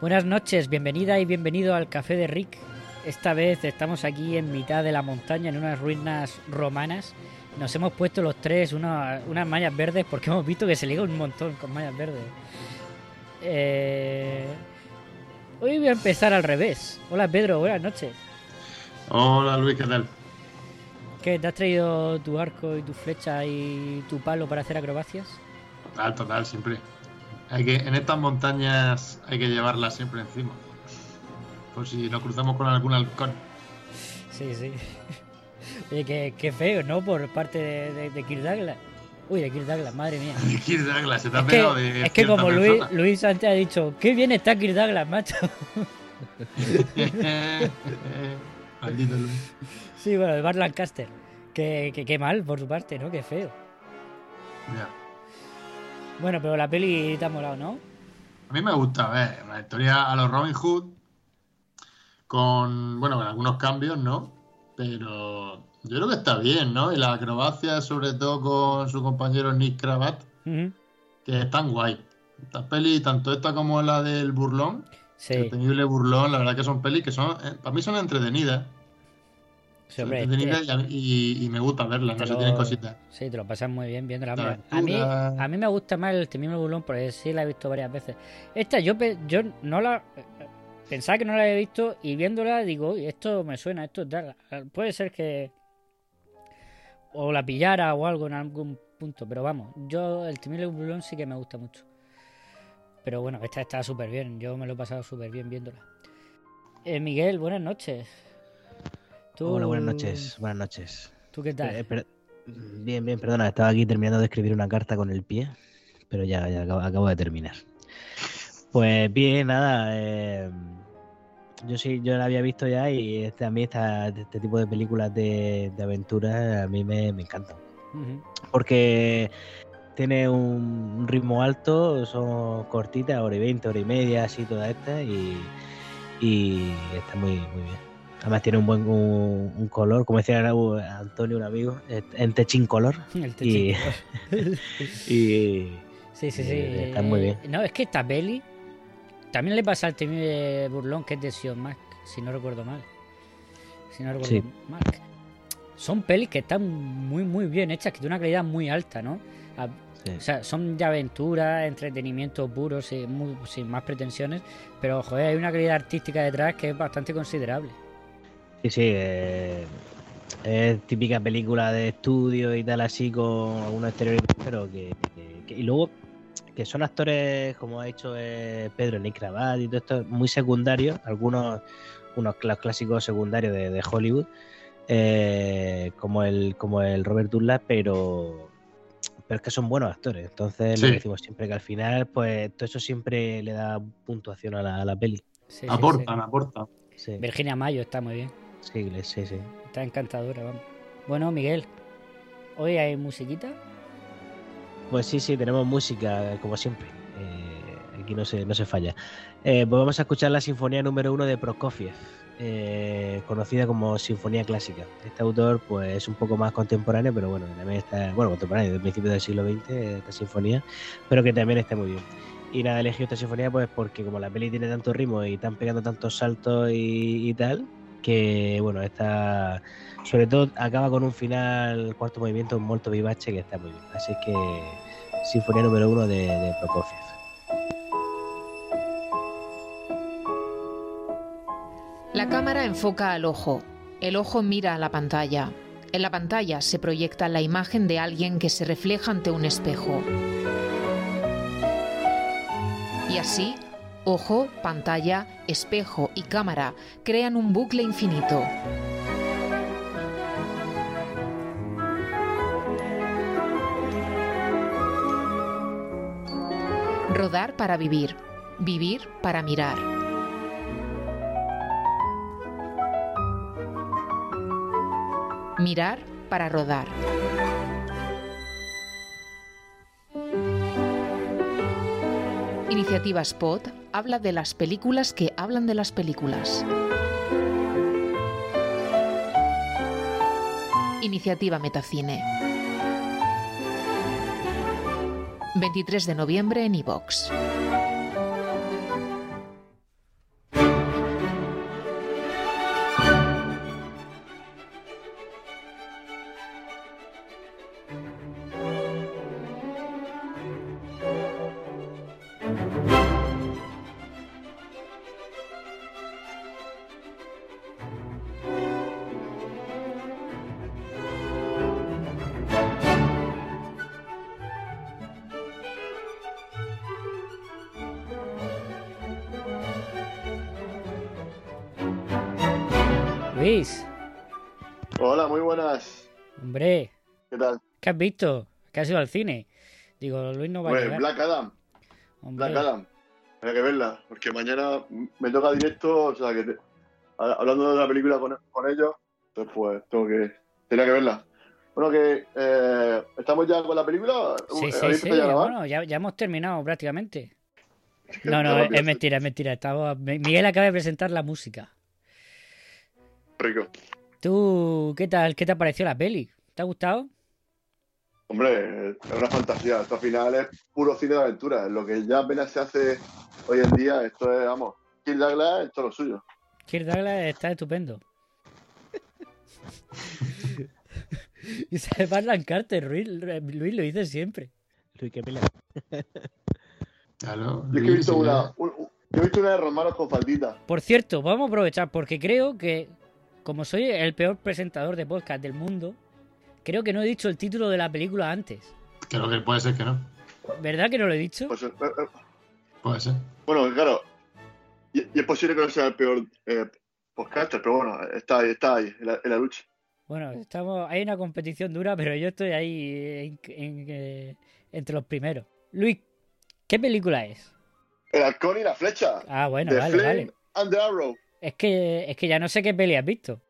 Buenas noches, bienvenida y bienvenido al Café de Rick. Esta vez estamos aquí en mitad de la montaña, en unas ruinas romanas. Nos hemos puesto los tres unas mallas verdes porque hemos visto que se liga un montón con mallas verdes. Eh, Hoy voy a empezar al revés. Hola Pedro, buenas noches. Hola Luis, ¿qué tal? ¿Qué? ¿Te has traído tu arco y tu flecha y tu palo para hacer acrobacias? Total, total, siempre. Hay que, en estas montañas hay que llevarlas siempre encima. Por si nos cruzamos con algún halcón. Sí, sí. Oye, qué, qué feo, ¿no? Por parte de, de, de Kirk Douglas. Uy, de Kirk Douglas, madre mía. De Kirk Douglas, se te ha Es pegado que, de es que como Luis. Luis antes ha dicho, qué bien está Kirk Douglas, macho. Maldito Luis. Sí, bueno, de Bart Lancaster. Qué, qué, qué mal por su parte, ¿no? Qué feo. Ya. Bueno, pero la peli te ha molado, ¿no? A mí me gusta ver la historia a los Robin Hood con, bueno, con algunos cambios, ¿no? Pero yo creo que está bien, ¿no? Y la acrobacia, sobre todo con su compañero Nick Cravat, que están guay. Estas pelis, tanto esta como la del burlón, Sí, el temible burlón, la verdad que son pelis que son, eh, para mí son entretenidas. Sí, Son hombre, entretenidas te- y, me gusta verlas, no lo- tienen cositas. Sí, te lo pasas muy bien viéndola. La. A mí, a mí me gusta más el temible burlón porque sí la he visto varias veces. Esta yo, yo no la... Pensaba que no la había visto y viéndola digo, "Uy, esto me suena, esto tal. Puede ser que... O la pillara o algo en algún punto, pero vamos, yo el temible burlón sí que me gusta mucho. Pero bueno, esta está súper bien, yo me lo he pasado súper bien viéndola. Eh, Miguel, buenas noches. Tú- Hola, buenas noches. Buenas noches. ¿Tú qué tal? Eh, Bien, bien, perdona, estaba aquí terminando de escribir una carta con el pie, pero ya, ya acabo, acabo de terminar. Pues bien, nada. eh, yo sí, yo la había visto ya y este, a mí esta- este tipo de películas de, de aventuras a mí me, me encantan. Porque tiene un, ritmo alto, son cortitas, hora y veinte, hora y media, así todas estas, y, y está muy, muy bien. Además tiene un buen un, un color, como decía Antonio, un amigo, eh, en techin color. El Y, techín. y Sí, sí, sí. Eh, está muy bien. No, es que esta peli también le pasa al temible burlón que es de Sion Mac, si no recuerdo mal. Si no recuerdo Sí. mal. Son pelis que están muy, muy bien hechas, que tienen una calidad muy alta, ¿no? A- sí. O sea, son de aventura, entretenimiento puro, sin, muy- sin más pretensiones, pero joder, hay una calidad artística detrás que es bastante considerable. Sí, sí, eh, es típica película de estudio y tal, así con algunos exteriores, pero que, que- que- Y luego, que son actores, como ha dicho eh, Pedro, Nick Cravat y todo esto, muy secundarios, algunos unos clásicos secundarios de, de Hollywood, eh, como, el, como el Robert Douglas, pero, pero es que son buenos actores. Entonces, Sí. que decimos siempre que al final, pues todo eso siempre le da puntuación a la, a la peli. Sí, sí, aportan, aportan. Sí. Virginia Mayo está muy bien. Sí, sí. sí. Está encantadora, vamos. Bueno, Miguel, ¿hoy hay musiquita? Pues sí, sí, tenemos música, como siempre. Eh, aquí no se, no se falla. Eh, pues vamos a escuchar la Sinfonía número uno de Prokofiev, eh, conocida como Sinfonía Clásica. Este autor pues es un poco más contemporáneo, pero bueno, también está, bueno, contemporáneo, del principio del siglo XX, esta sinfonía, pero que también está muy bien. Y nada, elegido esta sinfonía pues porque como la peli tiene tanto ritmo y están pegando tantos saltos y, y tal, que bueno, esta sobre todo acaba con un final, cuarto movimiento, molto vivace que está muy bien. Así que Sinfonía número uno de, de Prokofiev. La cámara enfoca al ojo. El ojo mira a la pantalla. En la pantalla se proyecta la imagen de alguien que se refleja ante un espejo. Y así, Ojo, pantalla, espejo y cámara crean un bucle infinito. Rodar para vivir, vivir para mirar. Mirar para rodar. Iniciativa Spot habla de las películas que hablan de las películas. Iniciativa Metacine. 23 de noviembre en iVox. Luis, Hola, muy buenas. hombre, ¿Qué tal? ¿qué has visto? ¿Qué has ido al cine? Digo, Luis no va a Pues llegar. Black Adam. Hombre. Black Adam. Hay que verla, porque mañana me toca directo, o sea que te- a- hablando de la película con, con ellos, entonces pues tengo que tenía que verla. Bueno, que eh, estamos ya con la película. Sí, ¿Habéis sí, sí. ya a? Bueno, ya, ya hemos terminado prácticamente. No, no, es mentira, es mentira. Estaba... Miguel acaba de presentar la música. Rico. ¿Tú qué tal? ¿Qué te ha parecido la peli? ¿Te ha gustado? Hombre, es una fantasía. Esto al final es puro cine de aventura. Lo que ya apenas se hace hoy en día, esto es, vamos, Kill Douglas es todo lo suyo. Kirk Douglas está estupendo. y se Barlan Carter, Luis, Luis lo dice siempre. Luis, qué pela. Claro. Yo he visto una, un- un- yo he visto una de Romanos con faldita. Por cierto, vamos a aprovechar porque creo que, como soy el peor presentador de podcast del mundo, creo que no he dicho el título de la película antes. Creo que puede ser que no. ¿Verdad que no lo he dicho? Pues, eh, eh, Puede ser. Bueno, claro. Y, y es posible que no sea el peor eh, podcaster, pero bueno, está ahí, está ahí, en la, en la lucha. Bueno, estamos, hay una competición dura, pero yo estoy ahí en- en- eh, entre los primeros. Luis, ¿qué película es? El halcón y la flecha. Ah, bueno, The vale, Flame vale. and the Arrow. Es que, es que ya no sé qué peli has visto.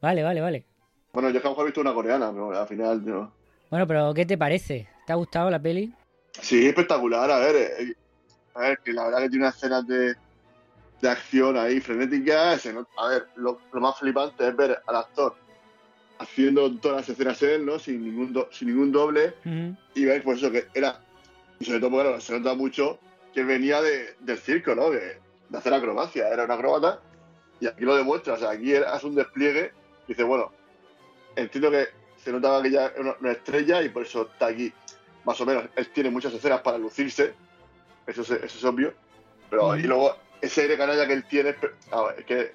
Vale, vale, vale. Bueno, yo es que a lo mejor he visto una coreana, pero al final yo... Bueno, pero ¿qué te parece? ¿Te ha gustado la peli? Sí, espectacular, a ver. eh, a ver, que la verdad que tiene unas escenas de, de acción ahí frenéticas. A ver, lo, lo más flipante es ver al actor haciendo todas las escenas él, ¿no? Sin ningún, do- sin ningún doble. Y ver pues eso que era y sobre todo porque claro, se nota mucho que venía de- del circo no de, de hacer acrobacia era un acróbata y aquí lo demuestra o sea aquí hace un despliegue y dice bueno entiendo que se notaba que ya era una, estrella y por eso está aquí más o menos él tiene muchas escenas para lucirse eso es, eso es obvio pero y luego ese aire canalla que él tiene a ver, es que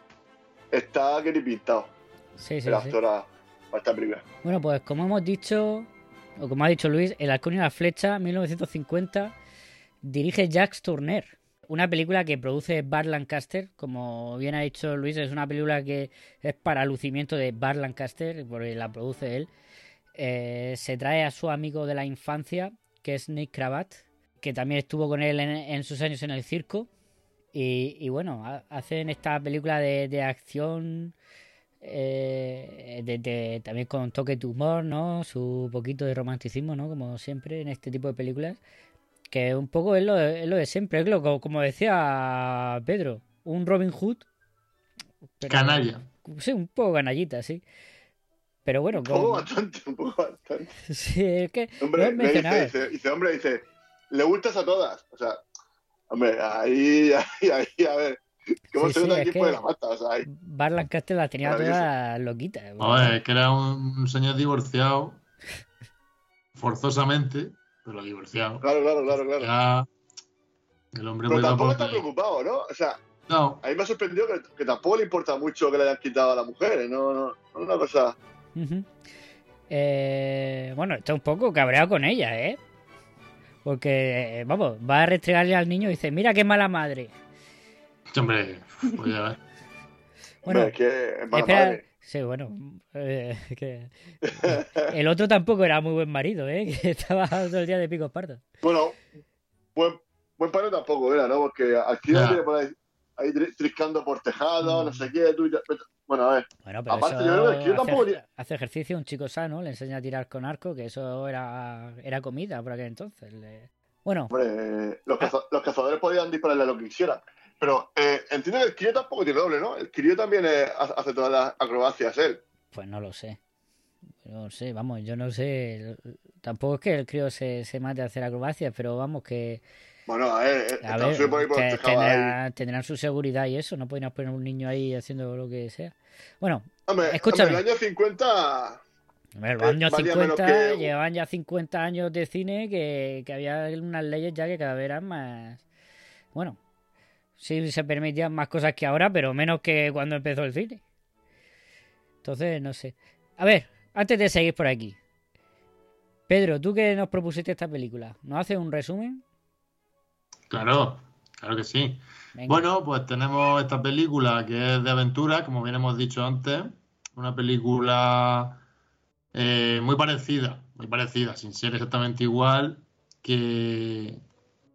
está que ni pintado Sí, sí, el sí. actor a- para esta película Bueno, pues como hemos dicho, o como ha dicho Luis, El halcón y la flecha, 1950, dirige Jacques Tourneur. Una película que produce Bart Lancaster, como bien ha dicho Luis, es una película que es para lucimiento de Bart Lancaster, porque la produce él. Eh, se trae a su amigo de la infancia, que es Nick Cravat, que también estuvo con él en, sus años en el circo. Y, bueno, ha- hacen esta película de, acción eh, de- también con toque de humor, ¿no? Su poquito de romanticismo, ¿no? Como siempre en este tipo de películas. Que un poco es lo, de- es lo de siempre, es lo, como, como decía Pedro, un Robin Hood. pero- Canalla. Sí, un poco canallita, sí. Pero bueno, un poco bastante un poco bastante sí, es que Hombre, dice, mencionado. dice, dice, hombre, dice, le gustas a todas. O sea, hombre, ahí, ahí, ahí, a ver, ¿cómo Sí, se sí, nota quién que- pone la pata? O sea, ahí, Lancaster tenía todas loquitas. A ver, que era un señor divorciado forzosamente, pero divorciado. claro, claro, claro, claro. Ya el hombre Pero tampoco está preocupado, ¿no? O sea, No, a mí me ha sorprendido que, que tampoco le importa mucho que le hayan quitado a las mujeres, no, no, no es una cosa... Eh, bueno, está un poco cabreado con ella, ¿eh? Porque, eh, vamos, va a restregarle al niño y dice, mira qué mala madre. Hombre, pues ya ves. Bueno, Hombre, es que es mala espera, madre. Sí, bueno, eh, que- el otro tampoco era muy buen marido, ¿eh? Que estaba todo el día de pico pardo. Bueno, buen, buen padre tampoco era, ¿no? Porque tío Ya. tiene por ahí, ahí tri- triscando por tejado, no sé qué. Tú, ya- bueno, a ver. Bueno, pero Aparte, eso yo creo que el tío tampoco hace, hace ejercicio, un chico sano, le enseña a tirar con arco, que eso era, era comida por aquel entonces. le- Bueno, Hombre, eh, los, caza- los cazadores podían dispararle a lo que quisieran. Pero eh, entiendo que el crío tampoco tiene doble, ¿no? El crío también eh, hace todas las acrobacias él. pues no lo sé. No sé, vamos, yo no sé. Tampoco es que el crío se, se mate a hacer acrobacias, pero vamos, que. Bueno, a ver, eh, A ver, por que tendrán, tendrán su seguridad y eso, no podrían poner un niño ahí haciendo lo que sea. Bueno, Hombre, escúchame. hombre, el año 50 A ver, los años valía menos 50, que- llevaban ya 50 años de cine que, que había unas leyes ya que cada vez eran más... Bueno, sí se permitían más cosas que ahora, pero menos que cuando empezó el cine. Entonces, no sé. A ver, antes de seguir por aquí. Pedro, tú que nos propusiste esta película, ¿nos haces un resumen? Claro, claro que sí. Venga. Bueno, pues tenemos esta película que es de aventura, como bien hemos dicho antes. Una película eh, muy parecida, muy parecida, sin ser exactamente igual que,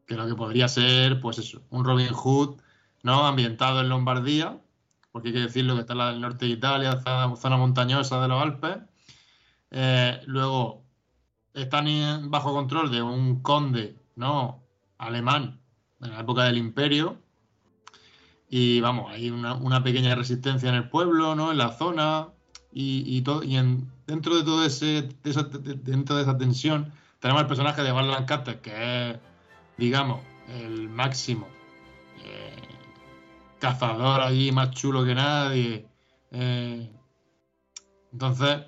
que lo que podría ser, pues eso, un Robin Hood, ¿no? Ambientado en Lombardía, porque hay que decirlo que está en del norte de Italia, zona, zona montañosa de los Alpes. Eh, luego están bajo control de un conde, ¿no? Alemán, en la época del Imperio. Y vamos, hay una, pequeña resistencia en el pueblo, ¿no? En la zona. Y, y todo, y en, dentro de todo ese, esa- de- dentro de esa tensión, tenemos el personaje de Val Lancaster, que es, digamos, el máximo eh, cazador allí más chulo que nadie. Eh, entonces,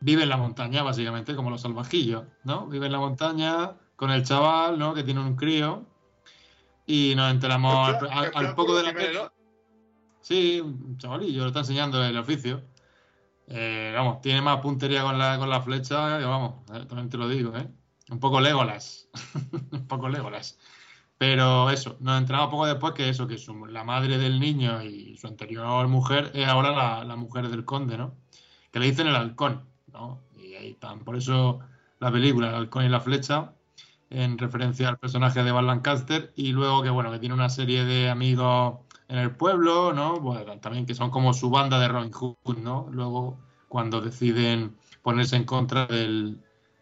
vive en la montaña, básicamente, como los salvajillos, ¿no? Vive en la montaña con el chaval, ¿no? Que tiene un crío. Y nos enteramos al, poco de la peli. Sí, un chavalillo, lo está enseñando el oficio. Eh, vamos, tiene más puntería con la, con la flecha vamos, eh, también te lo digo, ¿eh? Un poco Legolas. Un poco Legolas. Pero eso, nos enteramos poco después que eso, que la madre del niño y su anterior mujer es ahora la, mujer del conde, ¿no? Que le dicen el halcón, ¿no? Y ahí están. Por eso la película, El halcón y la flecha, en referencia al personaje de Val Lancaster. Y luego que, bueno, que tiene una serie de amigos en el pueblo, ¿no? También que son como su banda de Robin Hood, ¿no? Luego, cuando deciden ponerse en contra del,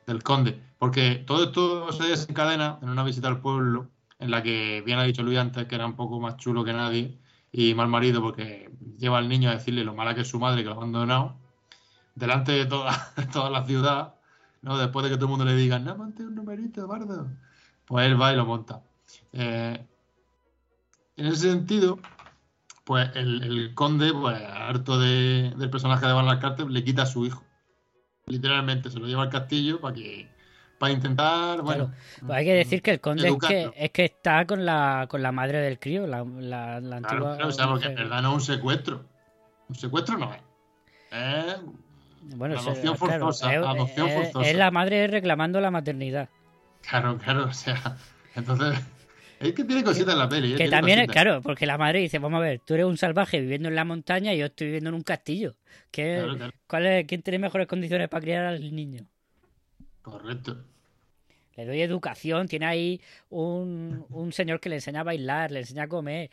del conde. Porque todo esto se desencadena en una visita al pueblo, en la que bien ha dicho Luis antes que era un poco más chulo que nadie y mal marido porque lleva al niño a decirle lo mala que es su madre que lo ha abandonado delante de toda, toda la ciudad, ¿no? Después de que todo el mundo le diga, no, monte un numerito, bardo. Pues él va y lo monta. Eh, en ese sentido, pues el, conde, pues harto de- del personaje de Van Lancaster, le quita a su hijo. Literalmente, se lo lleva al castillo para que para intentar, bueno, Pues hay que decir que el conde es que, es que está con la, con la madre del crío, la, la, la Claro, antigua. claro, o sea, porque en verdad no es un secuestro. Un secuestro no es. Bueno, adopción claro, forzosa. es- adopción es- forzosa. es la madre reclamando la maternidad. Claro, claro, o sea, entonces es que tiene cositas en la peli. ¿eh? Que también es, cositas. claro, porque la madre dice, vamos a ver, tú eres un salvaje viviendo en la montaña y yo estoy viviendo en un castillo. ¿Qué, Claro, claro. ¿cuál es, ¿Quién tiene mejores condiciones para criar al niño? Correcto. Le doy educación, tiene ahí un, un señor que le enseña a bailar, le enseña a comer.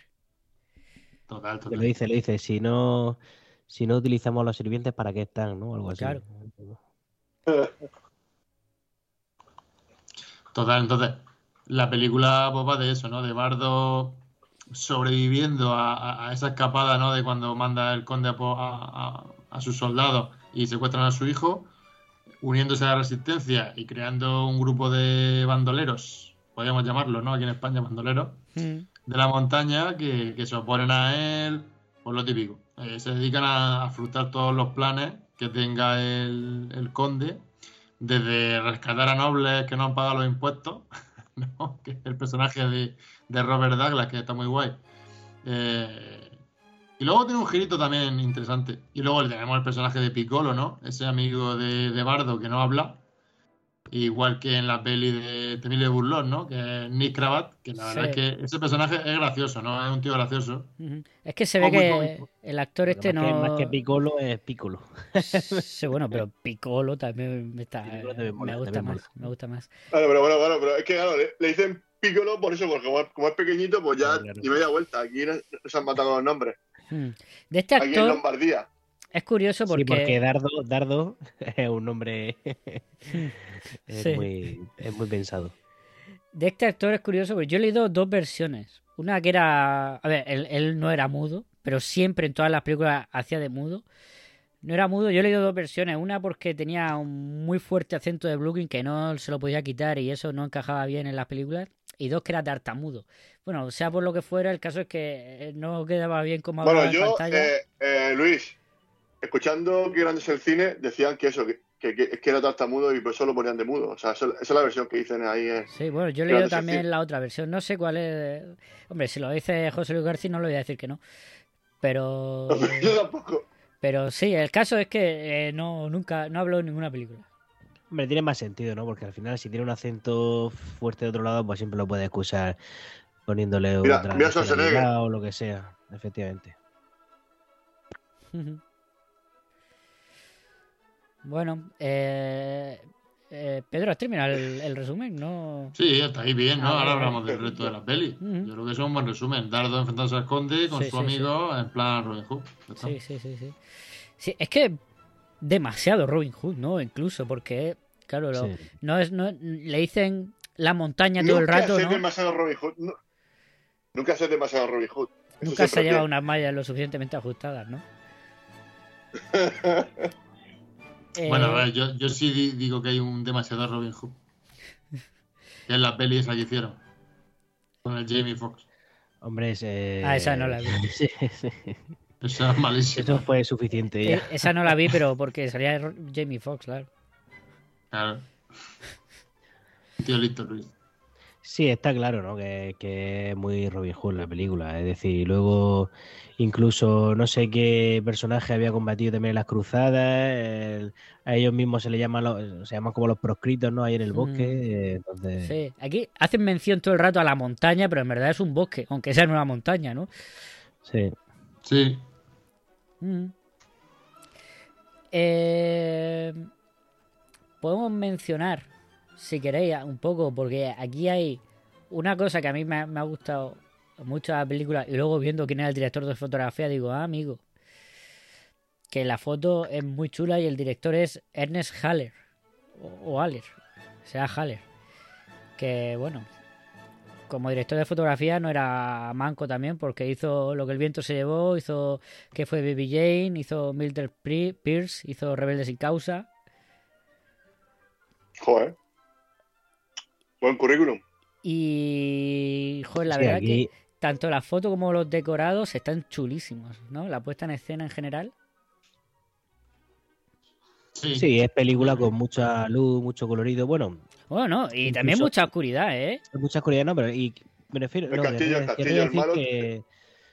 Total, Le total. dice, le dice, si no, si no utilizamos los sirvientes, ¿para qué están? ¿no? Algo así. Claro. Total, entonces, la película pues, va de eso, ¿no? De Bardo sobreviviendo a, a- a esa escapada, ¿no? De cuando manda el conde a sus soldados y secuestran a su hijo, uniéndose a la resistencia y creando un grupo de bandoleros, podríamos llamarlo, ¿no? Aquí en España, bandoleros, Mm. de la montaña que, que se oponen a él, por lo típico. Eh, se dedican a, a frutar todos los planes que tenga el, el conde, desde rescatar a nobles que no han pagado los impuestos, ¿no? que el personaje de, de Robert Douglas, que está muy guay. Eh, y luego tiene un girito también interesante. Y luego tenemos el personaje de Piccolo, ¿no? Ese amigo de, de Bardo que no habla Igual que en la peli de Temible Burlón, ¿no? Que es Nick Cravat, que la verdad Sí. es que ese personaje es gracioso, ¿no? Es un tío gracioso. Es que se ve Oh, que cómico. el actor este más, que, no. más que Piccolo es Piccolo. Sí, bueno, pero Piccolo también me, está, Piccolo también mola, me gusta más. Me gusta más. Claro, pero bueno, bueno, pero es que claro, le, le dicen Piccolo por eso, porque como es, como es pequeñito, pues ya Claro. ni media vuelta. Aquí no, no se han matado los nombres. De este Aquí en actor Lombardía. Es curioso porque. Sí, porque Dardo, Dardo es un nombre es, Sí. muy, es muy pensado. De este actor es curioso porque yo he leído dos versiones. Una que era. A ver, él, él no era mudo, pero siempre en todas las películas hacía de mudo. No era mudo, yo he leído dos versiones. Una porque tenía un muy fuerte acento de Brooklyn que no se lo podía quitar y eso no encajaba bien en las películas. Y dos que era tartamudo. Bueno, sea por lo que fuera, el caso es que no quedaba bien como Bueno, en yo, pantalla. eh, eh, Luis, escuchando que grande es el cine, decían que eso, que, que, que- era tartamudo y por eso lo ponían de mudo. O sea, eso- esa es la versión que dicen ahí. eh. Sí, bueno, yo he leído también la otra versión. No sé cuál es. Hombre, si lo dice José Luis García, no le voy a decir que no. Pero. Yo tampoco. Pero sí, el caso es que eh, no nunca no hablo en ninguna película. Hombre, tiene más sentido, ¿no? Porque al final, si tiene un acento fuerte de otro lado, pues siempre lo puede excusar poniéndole Mira, otra mira o lo que sea, efectivamente. Bueno, eh, eh, Pedro, ¿has terminado el, el resumen? No. Sí, está ahí bien, ¿no? Ah, Ahora hablamos del resto de la peli. Yo creo que es un buen resumen. Dardo enfrentándose al conde con Sí, su sí, amigo en plan Robin Hood. Sí, sí, sí, sí. Sí, es que demasiado Robin Hood, ¿no? Incluso porque, claro, lo- Sí. no es, no, le dicen la montaña todo el rato, ¿no? demasiado Robin Hood. no. Nunca sé demasiado Robin Hood. Eso Nunca se lleva unas mallas lo suficientemente ajustadas, ¿no? Bueno, Eh, a ver, yo, yo sí di- digo que hay un demasiado Robin Hood. Que es la peli esa que hicieron. Con el Jamie Foxx. Hombre, ese... Ah, esa no la vi. Sí, sí. Esa es malísima. Eso fue suficiente eh, esa no la vi, pero porque salía Jamie Foxx, claro. Claro. Tío listo, Luis. Sí, está claro, ¿no? Que, que es muy Robin Hood la película. Es decir, luego incluso no sé qué personaje había combatido también en las cruzadas. el- a ellos mismos se le llaman los, se llaman como los proscritos, ¿no? Ahí en el bosque. eh, Entonces, Sí, aquí hacen mención todo el rato a la montaña, pero en verdad es un bosque, aunque sea una montaña, ¿no? sí. Sí. Mm. Eh, podemos mencionar, si queréis, un poco, porque aquí hay una cosa que a mí me, ha- gustado mucho la película, y luego viendo quién era el director de fotografía, digo, ah, amigo, que la foto es muy chula y el director es Ernest Haller, o, o Haller, sea Haller, que bueno, como director de fotografía no era manco también porque hizo Lo que el viento se llevó, hizo que fue Baby Jane, hizo Mildred Pierce, hizo Rebelde sin causa. Joder. Buen currículum. Y joder, la Sí, verdad aquí- que tanto la foto como los decorados están chulísimos, ¿no? La puesta en escena en general. Sí. Sí, es película con mucha luz, mucho colorido. Bueno, Bueno, y también mucha oscuridad, ¿eh? mucha oscuridad, no, pero y me refiero, El no, me castillo, el refiero- castillo, el decir malo. que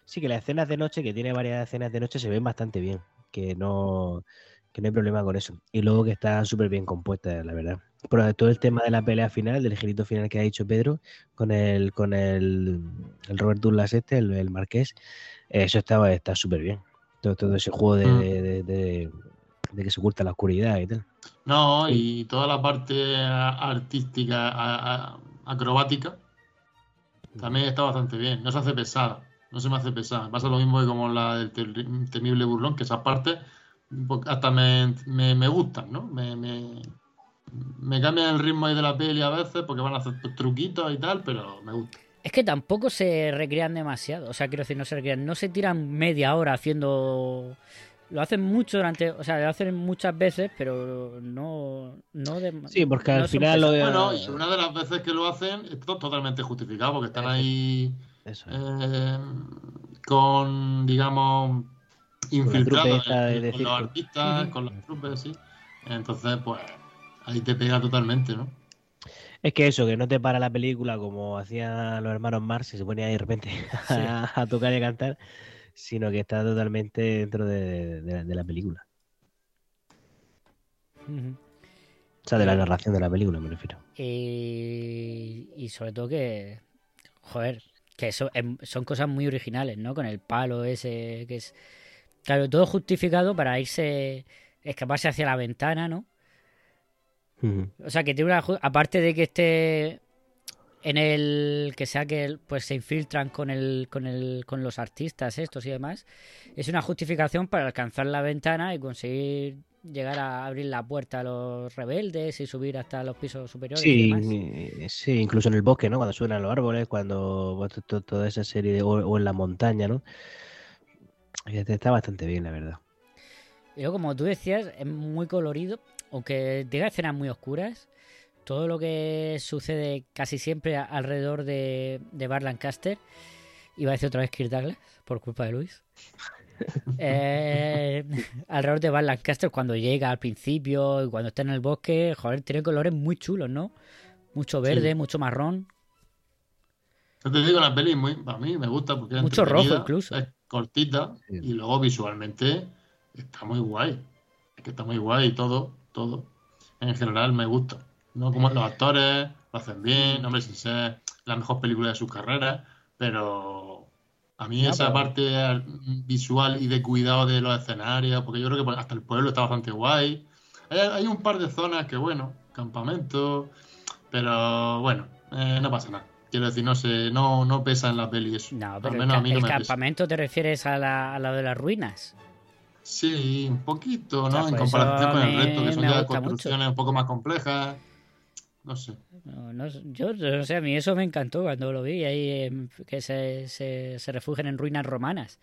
sí que las escenas de noche, que tiene varias escenas de noche, se ven bastante bien, que no, que no hay problema con eso. Y luego que está súper bien compuesta, la verdad. Pero todo el tema de la pelea final, del girito final que ha dicho Pedro, con el, con el, el Robert Douglas este, el, el marqués, eso estaba, está súper bien. Todo, todo ese juego de, Mm. de- de- de- de que se oculta la oscuridad y tal. No, y toda la parte artística, a- a- acrobática, también está bastante bien. No se hace pesada, no se me hace pesada. Pasa lo mismo que como la del temible burlón, que esas partes hasta me, me, me gustan, ¿no? Me, me, me cambian el ritmo ahí de la peli a veces porque van a hacer truquitos y tal, pero me gusta. Es que tampoco se recrean demasiado. O sea, quiero decir, no se recrean. No se tiran media hora haciendo. Lo hacen mucho durante. O sea, lo hacen muchas veces, pero no. no de, Sí, porque al no final lo pesados. Bueno, y una de las veces que lo hacen es to- totalmente justificado porque están ahí Eso es. eh, con, digamos, infiltrados de- de con los artistas, con las trupes, sí. Entonces, pues, ahí te pega totalmente, ¿no? Es que eso, que no te para la película como hacían los hermanos Mars y se ponía ahí de repente a, a tocar y a cantar, sino que está totalmente dentro de, de- de la película. O sea, de la narración de la película, me refiero. Y, y sobre todo que, joder, que eso son cosas muy originales, ¿no? Con el palo ese, que es, claro, todo justificado para irse, escaparse hacia la ventana, ¿no? O sea, que tiene una. Aparte de que esté en el. Que sea que pues se infiltran con el, con el. con los artistas estos y demás. Es una justificación para alcanzar la ventana y conseguir llegar a abrir la puerta a los rebeldes y subir hasta los pisos superiores y Sí, demás. sí, incluso en el bosque, ¿no? Cuando suben a los árboles, cuando toda esa serie de, o, o en la montaña, ¿no? Eh, Está bastante bien, la verdad. Yo, como tú decías, es muy colorido, aunque tenga escenas muy oscuras. Todo lo que sucede casi siempre alrededor de, de Bar Lancaster. Iba a decir otra vez Kirk Douglas, por culpa de Luis. Eh, alrededor de Bar Lancaster, cuando llega al principio y cuando está en el bosque, joder, tiene colores muy chulos, ¿no? Mucho verde, Sí. mucho marrón. Yo te digo, la peli muy, a mí me gusta porque es Mucho rojo incluso. Es cortita y luego visualmente está muy guay. Es que está muy guay y todo, todo. En general me gusta. ¿no? Como los actores lo hacen bien, hombre, sin ser la mejor película de su carrera, pero a mí No, esa pero- parte visual y de cuidado de los escenarios, porque yo creo que hasta el pueblo está bastante guay. Hay, hay un par de zonas que, bueno, campamentos, pero bueno, eh, no pasa nada. Quiero decir, no sé, no, no pesa en la peli eso. No, Al pero el, menos a ca- mí no el me pesa. campamento te refieres a la, a la de las ruinas. Sí, un poquito, O sea, ¿no? en comparación con el resto, que son ya mucho. construcciones un poco más complejas. No sé. No, no, yo no sé, a mí eso me encantó cuando lo vi ahí em, que se, se, se refugian en ruinas romanas.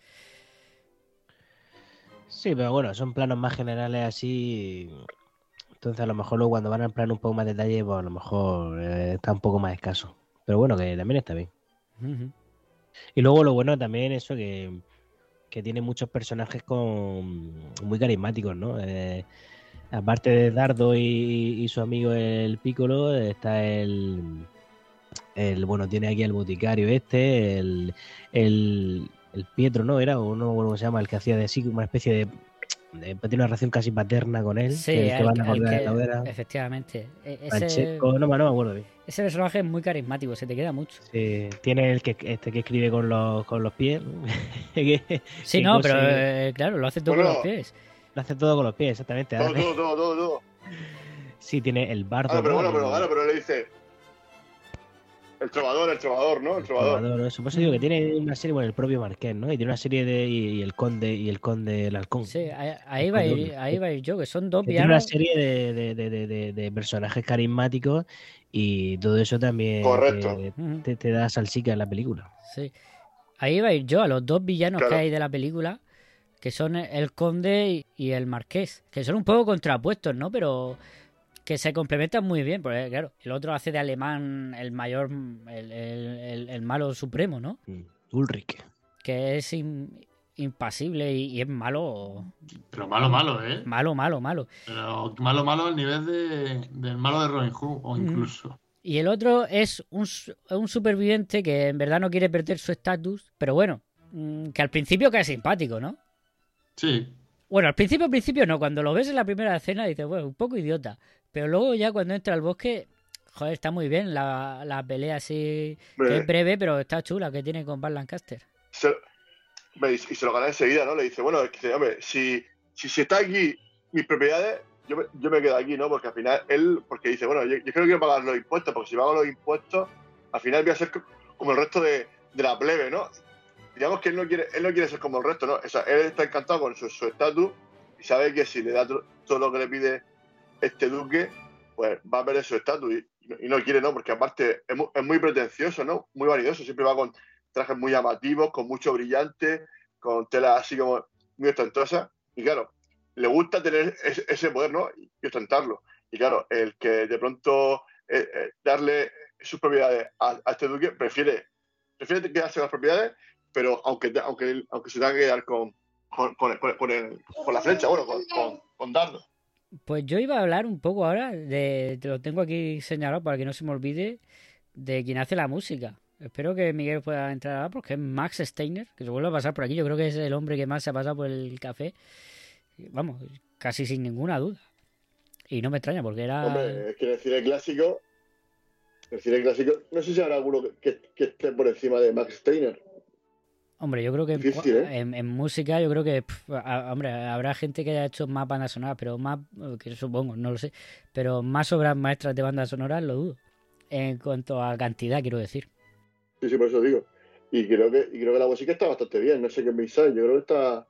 Sí, pero bueno, son planos más generales así. Entonces, a lo mejor luego cuando van al plano un poco más detalle, pues a lo mejor eh, está un poco más escaso. Pero bueno, que también está bien. Y luego lo bueno también eso que, que tiene muchos personajes con muy carismáticos, ¿no? Eh, aparte de Dardo y, su amigo el Piccolo, está el, el bueno, tiene aquí el boticario este, el, el, el Pietro, ¿no? Era, o no cómo se llama, el que hacía de sí, una especie de, de- tiene una relación casi paterna con él, Sí, que, es el que el- van a el acordar de que- la hoguera. efectivamente. E- Ese, no, me- no me acuerdo bien. ese personaje es muy carismático, se te queda mucho. Sí, tiene el que este que escribe con los, con los pies. que- Sí, que no, pero eh, claro, lo hace todo Bueno. con los pies. Lo hace todo con los pies, exactamente. Todo, todo, todo, todo, todo. Sí, tiene el bardo. Ah, pero ¿no? bueno, pero, claro, pero le dice. El trovador, el trovador, ¿no? El trovador. trovador, ¿no? Eso, por eso digo que tiene una serie, bueno, el propio Marqués, ¿no? Y tiene una serie de. Y, y el conde, y el conde el halcón. Sí, ahí, ahí va a ir, Condones. ahí va a ir yo, que son dos Que tiene una serie de, de- de- de- de- de personajes carismáticos y todo eso también Correcto. te, te- da salsica en la película. Sí. Ahí va a ir yo, a los dos villanos que hay de la película, que son el conde y el marqués, que son un poco contrapuestos, ¿no? Pero que se complementan muy bien, porque claro, el otro hace de alemán el mayor, el, el- el- el malo supremo, ¿no? Mm. Ulrich. Que es in- impasible y, y es malo, Pero malo, malo, ¿eh? malo, malo, malo. Pero malo, malo al nivel de, del malo de Robin Hood, o Mm. incluso. Y el otro es un, un superviviente que en verdad no quiere perder su estatus, pero bueno, mm, que al principio cae simpático, ¿no? Sí, Bueno, al principio, al principio no. Cuando lo ves en la primera escena dices, bueno, un poco idiota. Pero luego ya cuando entra al bosque, joder, está muy bien la, la pelea así, que es breve, pero está chula que tiene con Bar Lancaster. Se- y, se lo gana enseguida, ¿no? Le dice, bueno, es que, hombre, si, si, si está aquí mis propiedades, yo me, yo me quedo aquí, ¿no? Porque al final él, porque dice, bueno, yo, yo creo que quiero pagar los impuestos, porque si pago los impuestos, al final voy a ser co- como el resto de, de la plebe, ¿no? Digamos que él no quiere, él no quiere ser como el resto, ¿no? O sea, él está encantado con su su estatus y sabe que si le da to- todo lo que le pide este duque, pues va a perder su estatus y, no- quiere, ¿no? Porque aparte es muy, es muy pretencioso, ¿no? Muy vanidoso, siempre va con trajes muy llamativos, con mucho brillante, con telas así como muy ostentosas. Y claro, le gusta tener ese, poder, ¿no? Y, ostentarlo. Y claro, el que de pronto eh, eh, darle sus propiedades a, este duque, prefiere, prefiere quedarse con las propiedades, pero aunque, aunque, aunque se tenga que quedar con, con, con, el- con la flecha, bueno, con, con dardo. Pues yo iba a hablar un poco ahora de, te lo tengo aquí señalado para que no se me olvide, de quien hace la música. Espero que Miguel pueda entrar ahora porque es Max Steiner, que se vuelve a pasar por aquí. Yo creo que es el hombre que más se ha pasado por el café. Vamos, casi sin ninguna duda. Y no me extraña porque era... Hombre, es que en el clásico, en el clásico, no sé si habrá alguno que esté por encima de Max Steiner. Hombre, yo creo que en, Difícil, ¿eh? en- en música, yo creo que, a- hombre, habrá gente que haya hecho más bandas sonoras, pero más, que supongo, no lo sé, pero más obras maestras de bandas sonoras lo dudo. En cuanto a cantidad, quiero decir. Sí, sí, por eso digo. Y creo que, y creo que la música está bastante bien, no sé qué pensáis, yo creo que está,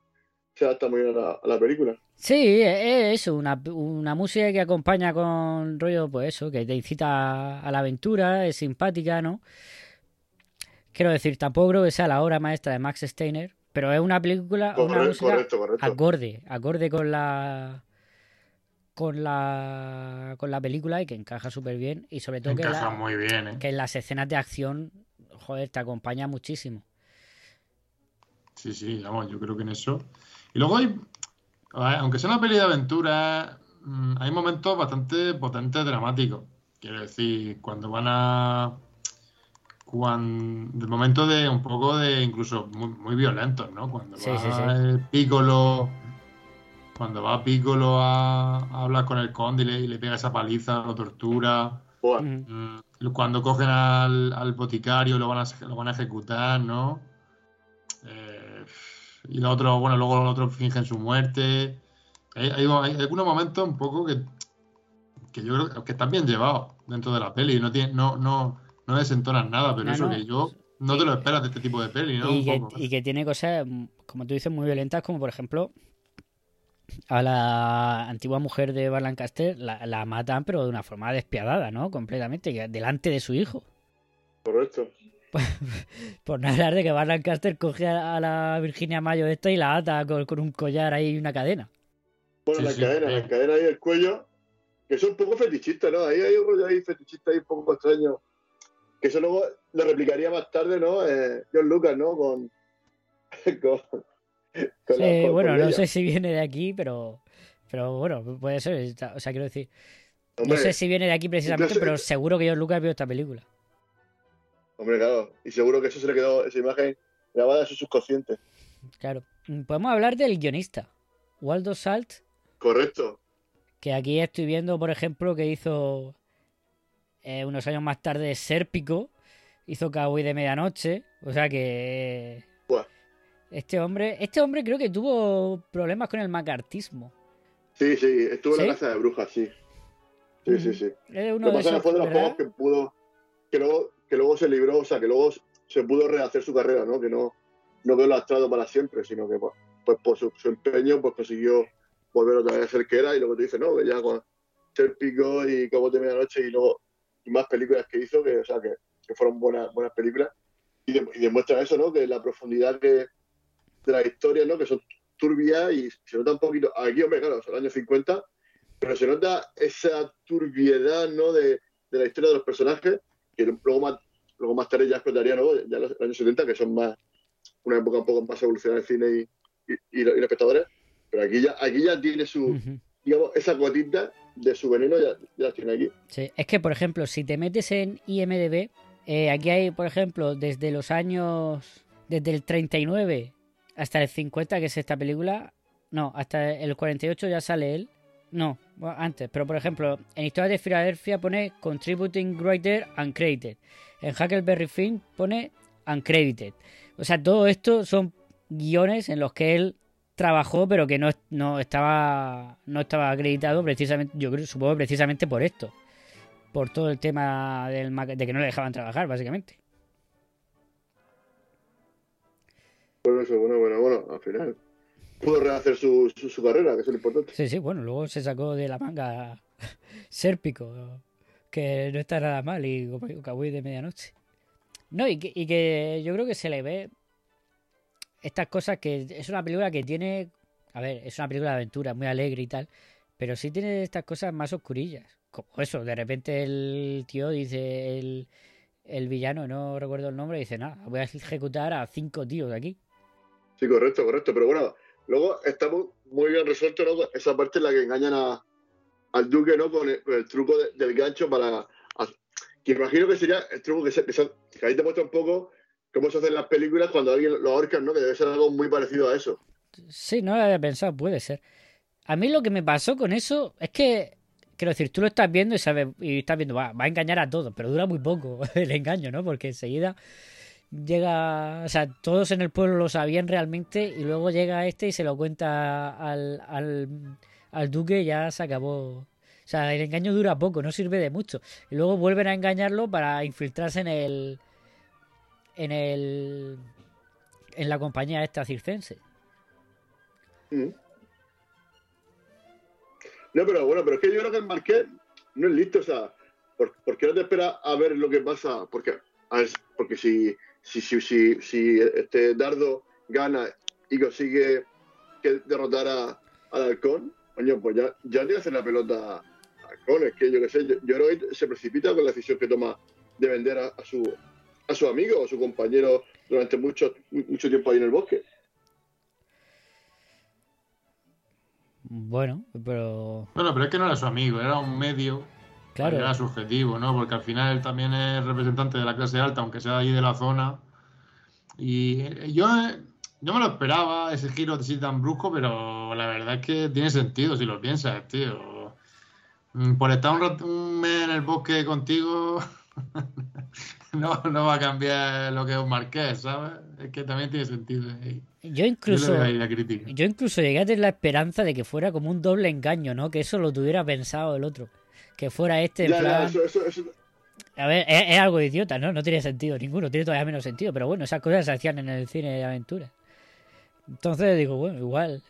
se adapta muy bien a la, a la película. Sí, es eso, una, una música que acompaña con rollo, pues eso, que te incita a la aventura, es simpática, ¿no? Quiero decir, tampoco creo que sea la obra maestra de Max Steiner, pero es una película, una Correcto, música correcto, correcto. acorde, acorde con la con la con la película y que encaja súper bien y sobre todo que, Encaja la- muy bien, ¿eh? que en las escenas de acción, joder, te acompaña muchísimo. Sí, sí, vamos, yo creo que en eso. Y luego hay, aunque sea una peli de aventura, mm, hay momentos bastante potentes dramáticos. Quiero decir, cuando van a. Cuando, del momento de un poco de incluso muy, muy violentos, ¿no? Cuando Sí, va sí, sí. el Piccolo, cuando va Piccolo a, a hablar con el conde y le, y le pega esa paliza, lo tortura. Mm, Cuando cogen al, al boticario lo van a, lo van a ejecutar, ¿no? Eh, y los otros, bueno, luego los otros fingen su muerte. Hay, hay- hay algunos momentos un poco que, que yo creo que están bien llevados dentro de la peli. No, tiene, no, no, no desentonan nada, pero No, eso no. que yo no te lo esperas de este tipo de peli, ¿no? y, Un que, poco. y que tiene cosas, como tú dices, muy violentas, como por ejemplo a la antigua mujer de Bar Lancaster la, la matan, pero de una forma despiadada, ¿no? Completamente, delante de su hijo. Correcto. Por no hablar de que Bar Lancaster coge a, la Virginia Mayo esta y la ata con, con un collar ahí y una cadena. Bueno, Sí, la sí, cadena, la cadena ahí del cuello, que son un poco fetichistas, ¿no? Ahí hay un rollo ahí fetichista ahí un poco extraño. Que eso luego lo replicaría más tarde, ¿no? Eh, John Lucas, ¿no? Con. con, con la- Sí, con- bueno, con no sé si viene de aquí, pero, pero bueno, puede ser. O sea, quiero decir, no sé si viene de aquí precisamente, pero seguro que George Lucas vio esta película. Hombre, claro. Y seguro que eso se le quedó, esa imagen grabada en su subconsciente. Claro. Podemos hablar del guionista, Waldo Salt, Correcto. que aquí estoy viendo, por ejemplo, que hizo eh, unos años más tarde Sérpico, hizo Cowboy de Medianoche, o sea que Buah. este hombre, este hombre creo que tuvo problemas con el macartismo. Sí, sí, estuvo en ¿Sí? la casa de brujas, sí. Sí, sí, sí. Es uno Lo de que pasa es que esos, fue de los pocos que pudo, que luego, que luego se libró, o sea, que luego se pudo rehacer su carrera, ¿no? Que no, no quedó lastrado para siempre, sino que pues, pues por su, su empeño pues consiguió volver otra vez a ser que era y luego te dice, no, que ya con ser pico y Cabo de Medianoche y luego y más películas que hizo, que, o sea, que, que fueron buenas, buenas películas y, de- y demuestran eso, ¿no? Que la profundidad que, de la historia, ¿no? Que son turbias y se nota un poquito, aquí, hombre, claro, son los años 50, pero se nota esa turbiedad, ¿no? De, de la historia de los personajes, que luego más, luego más tarde ya explotaría, ¿no? Ya los años 70, que son más, una época un poco más evolucionada del cine y, y, y los espectadores, pero aquí ya, aquí ya tiene su, Ujú. digamos, esa gotita de su veneno, ya, ya tiene aquí. Sí, es que, por ejemplo, si te metes en IMDB, eh, aquí hay, por ejemplo, desde los años. Desde el 39 hasta el 50, que es esta película. No, hasta el 48 ya sale él. No, antes, pero por ejemplo, en Historia de Filadelfia pone Contributing Writer Uncredited. En Huckleberry Finn pone Uncredited. O sea, todo esto son guiones en los que él trabajó, pero que no, no estaba no estaba acreditado precisamente, yo creo, supongo precisamente por esto. Por todo el tema del de que no le dejaban trabajar, básicamente. Bueno, eso, bueno, bueno, bueno, al final pudo rehacer su, su, su carrera, que es lo importante. Sí, sí, bueno, luego se sacó de la manga Sérpico, que no está nada mal, y como Cowboy de medianoche. No, y que, y que yo creo que se le ve estas cosas que es una película que tiene, a ver, es una película de aventura, muy alegre y tal, pero sí tiene estas cosas más oscurillas. Como eso, de repente el tío dice, el, el villano, no recuerdo el nombre, dice, nada, voy a ejecutar a cinco tíos aquí. Sí, correcto, correcto. Pero bueno, luego está muy, bien resuelto ¿no? esa parte en la que engañan a, al duque ¿no? con, el, truco de- del gancho para... que imagino que sería el truco que, se, que, se- que ahí te muestra un poco cómo se hacen las películas cuando alguien lo ahorcan, ¿no? Que debe ser algo muy parecido a eso. Sí, no lo había pensado, puede ser. A mí lo que me pasó con eso es que, quiero decir, tú lo estás viendo y sabes, y estás viendo, va, va a engañar a todos, pero dura muy poco el engaño, ¿no? Porque enseguida llega, o sea, todos en el pueblo lo sabían realmente y luego llega este y se lo cuenta al, al, al duque y ya se acabó. O sea, el engaño dura poco, no sirve de mucho. Y luego vuelven a engañarlo para infiltrarse en el. En el. en la compañía esta circense. Mm. No, pero bueno, pero es que yo creo que el Marqués no es listo, o sea, ¿por, qué no te esperas a ver lo que pasa? Porque, porque si, si, si, si, si este Dardo gana y consigue derrotar a, al halcón, coño, pues ya, ya que hacer la pelota a halcón, es que yo qué sé, yo, yo creo que se precipita con la decisión que toma de vender a su a su amigo o a su compañero durante mucho, mucho tiempo ahí en el bosque. Bueno, pero. Bueno, pero es que no era su amigo, era un medio. Claro. Era subjetivo, ¿no? Porque al final él también es representante de la clase alta, aunque sea de ahí de la zona. Y eh, yo, eh, yo me lo esperaba, ese giro así tan brusco, pero la verdad es que tiene sentido si lo piensas, tío. Mm, Por estar un, un mes en el bosque contigo, no, no va a cambiar lo que es un marqués, ¿sabes? Es que también tiene sentido. ahí. Yo incluso. Yo la incluso llegué a tener la esperanza de que fuera como un doble engaño, ¿no? Que eso lo tuviera pensado el otro. Que fuera este, en Ya, ya, plan. eso, eso, eso- A ver, es, es algo idiota, ¿no? No tiene sentido ninguno, tiene todavía menos sentido. Pero bueno, esas cosas se hacían en el cine de aventura. Entonces digo, bueno, igual.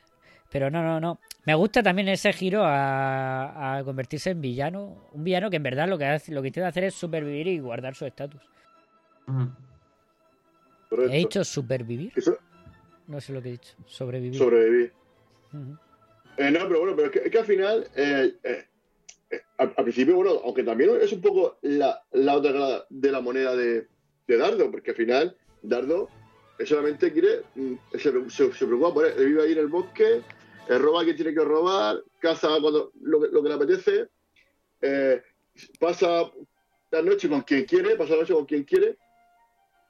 Pero no, no, no. Me gusta también ese giro a, a convertirse en villano. Un villano que en verdad lo que, hace, lo que intenta hacer es supervivir y guardar su estatus. correcto. He dicho supervivir. Eso- No sé lo que he dicho. Sobrevivir. sobrevivir. Eh, no, pero bueno, pero es que, es que al final, eh, eh, eh, al, al principio, bueno, aunque también es un poco la, la otra cara de la moneda de, de Dardo, porque al final Dardo solamente quiere, mm, se, se- se preocupa por él, él vive ahí en el bosque, roba a quien tiene que robar, caza cuando, lo, que- lo que le apetece, eh, pasa la noche con quien quiere, pasa la noche con quien quiere,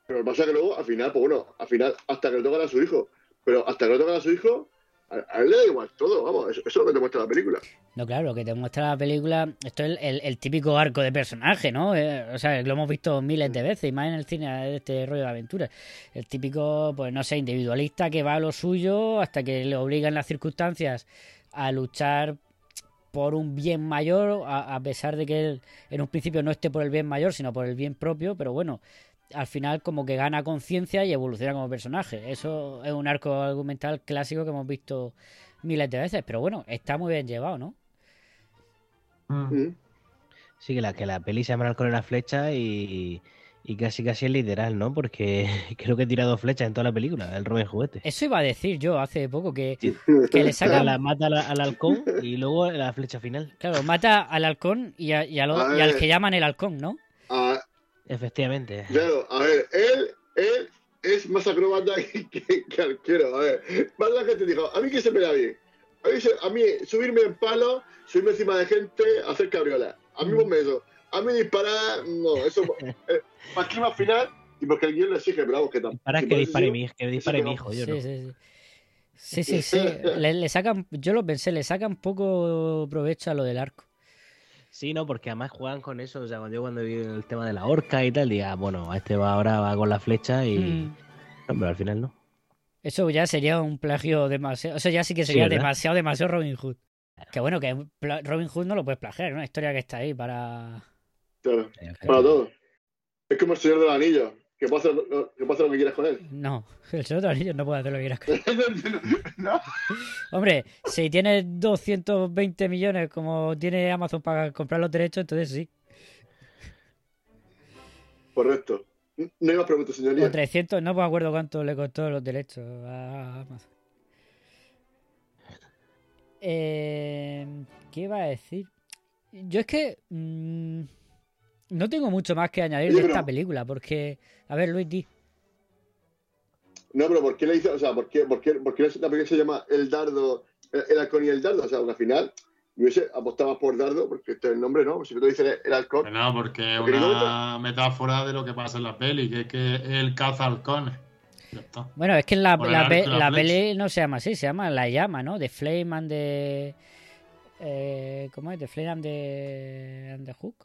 pero que pasa que luego, al final, pues bueno, al final, hasta que le tocan a su hijo, pero hasta que le tocan a su hijo, a, a él le da igual todo, vamos, eso, eso es lo que te muestra la película. No, claro, lo que te muestra la película, esto es el, el- el típico arco de personaje, ¿no? Eh, o sea, lo hemos visto miles de veces, y más en el cine de este rollo de aventuras. El típico, pues no sé, individualista que va a lo suyo hasta que le obligan las circunstancias a luchar por un bien mayor, a, a pesar de que él en un principio no esté por el bien mayor, sino por el bien propio, pero bueno, al final como que gana conciencia y evoluciona como personaje. Eso es un arco argumental clásico que hemos visto miles de veces, pero bueno, está muy bien llevado, ¿no? Sí, que la, que la peli se llama con la flecha y, y casi casi es literal, ¿no? Porque creo que tira dos flechas en toda la película, el Robin Juguete. Eso iba a decir yo hace poco, que, le sacan... La mata al, al halcón y luego la flecha final. Claro, mata al halcón y, a- y a lo- A y al que llaman el halcón, ¿no? Efectivamente. claro, a ver, él, él es más acróbata que, que, que arquero, a ver. Más la gente dijo, a mí que se me da bien. A mí, a mí subirme en palo, subirme encima de gente, hacer cabriolas. A mí ponme eso. A mí disparar, no, eso eh, más clima final y porque el guion lo exige, pero vamos, que tampoco. Para que dispare mi, que dispare mi hijo, yo Sí, no. sí, sí. Sí, sí, sí. Le, le sacan, yo lo pensé, le sacan poco provecho a lo del arco. Sí, no, porque además juegan con eso. O sea, cuando yo cuando vi el tema de la horca y tal, diga, bueno, a este va ahora va con la flecha y. Mm. No, pero al final no. Eso ya sería un plagio demasiado. Eso ya sí que sería demasiado, demasiado Robin Hood. Que bueno, que Robin Hood no lo puedes plagiar, es una historia que está ahí para. Claro, para todo. Es como el Señor del Anillo, que puede hacer lo, que, puede hacer lo que quieras con él. No, el Señor de los Anillos no puede hacer lo que quieras con él. no. Hombre, si tienes 220 millones como tiene Amazon para comprar los derechos, entonces sí. Correcto. No hay más preguntas, señoría. O 300, no me acuerdo cuánto le costó los derechos a Amazon. Eh, ¿Qué iba a decir? Yo es que mm, no tengo mucho más que añadir Oye, de pero- esta película, porque... A ver, Luis, di. No, pero ¿por qué le dice, o sea, por qué, por qué, por qué la película se llama El Dardo, el, el halcón y el dardo? O sea, al final yo hubiese apostado por dardo, porque este es el nombre, ¿no? Si tú dices el, halcón. No, porque es una metáfora de lo que pasa en la peli, que es que él caza halcones. Bueno, es que en la, la, la peli no se llama así, se llama La Llama, ¿no? De Flame and de... eh, ¿Cómo es? ¿The Flame and the, and the Hook?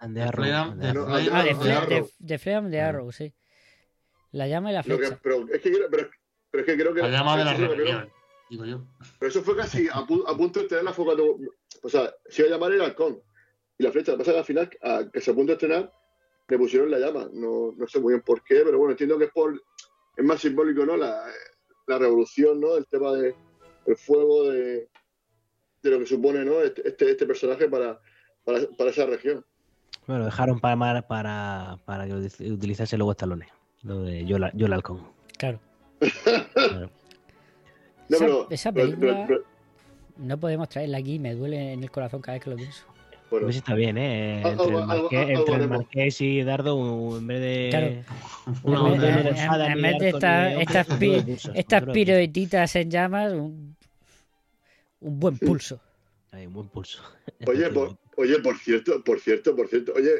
And the Arrow, Ah, The, and the Fla- Arrow. The- The Flame and the Arrow, sí. La llama y la que- flecha. pero, es que, creo- pero, pero es que creo que. La llama de la rebelión, digo yo. Pero eso fue casi a, pu- a punto de tener la foca. de- O sea, se iba a llamar el halcón. Y la flecha. Lo que pasa es que al final, a- que se a punto de estrenar, le pusieron la llama. No, no sé muy bien por qué, pero bueno, entiendo que es por. Es más simbólico, ¿no? La, la revolución, ¿no? El tema de, del fuego, de, de lo que supone, ¿no? Este, este, este personaje para, para, para esa región. Bueno, dejaron para, para, para que util- utilizase luego Stallone. Lo de Yola, Yola Halcón. Claro. Claro. No, Esa, pero- esa pero- película pero- no podemos traerla aquí, me duele en el corazón cada vez que lo pienso. Bueno, Pues está bien, ¿eh? Algo- Entre el marqués, algo entre el marqués y Dardo, en vez de. Claro. Una En vez- de en- espada, en ni vez de arco, esta- ni- estas, pi- estas piruetitas en llamas, un, un buen pulso. Hay un buen pulso. Oye, por, oye, por cierto, por cierto, por cierto. Oye,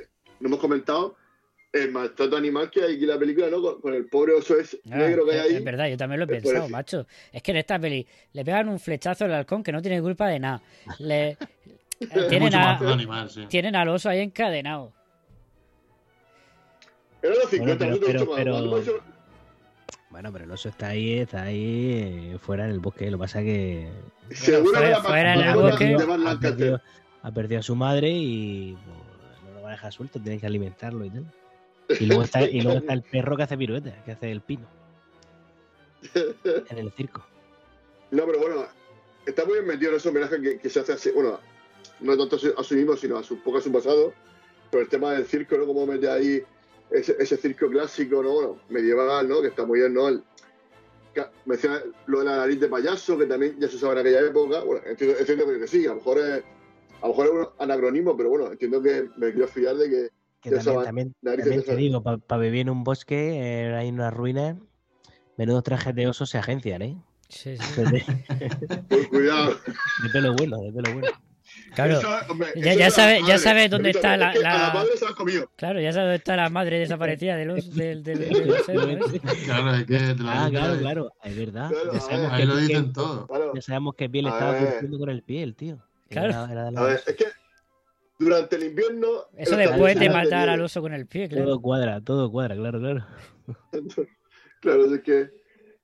no hemos comentado el maltrato animal que hay aquí en la película, ¿no? Con, con el pobre oso ese Ah, negro que hay es, ahí. es verdad, yo también lo he Me pensado, parece- macho. Es que en esta peli le pegan un flechazo al halcón que no tiene culpa de nada. Le, eh, Es tienen, a- animal, sí. tienen al oso ahí encadenado. Era los 50 pero- minutos pero- Bueno, pero el oso está ahí, está ahí eh, fuera en el bosque. Lo que pasa que Seguro fuera- fuera en el bosque. Ha perdido, a su madre y pues, no lo va a dejar suelto, tienen que alimentarlo y tal. Y luego está, y luego está el perro que hace piruetas, que hace el pino en el circo. No, pero bueno, está muy bien metido en ese homenaje que, que se hace así. Bueno, no tanto a su- mismo, sino a su poco a su pasado. Pero el tema del circo, ¿no? Como mete ahí ese, circo clásico, ¿no? Bueno, medieval, ¿no? Que está muy bien, ¿no? Menciona lo de la nariz de payaso, que también ya se usaba en aquella época. Bueno, entiendo, entiendo que sí, a lo mejor es, a lo mejor es un anacronismo, pero bueno, entiendo que me quiero fiar de que Que también, de te digo, para vivir en un bosque, eh, hay unas ruinas, menudos trajes de oso se agencian, ¿eh? Sí, sí. Pues de, Pues cuidado. de pelo bueno, de pelo bueno. Claro, Eso, hombre, ya, ya es sabe, la ya sabe dónde está la, que madre se comido. Claro, ya sabe dónde está la madre desaparecida del oso- del, del, del cerdo ese. Claro, es que te Ah, claro, claro, es verdad. Claro, Ya sabemos, ver, Ahí que, lo que- dicen todo. Ya sabemos que Biel estaba cumpliendo con el pie, el tío. Claro. Era- era de la- A ver, es que durante el invierno. Eso después de matar al oso con el pie, claro. Todo cuadra, todo cuadra, claro, claro. Claro, es que.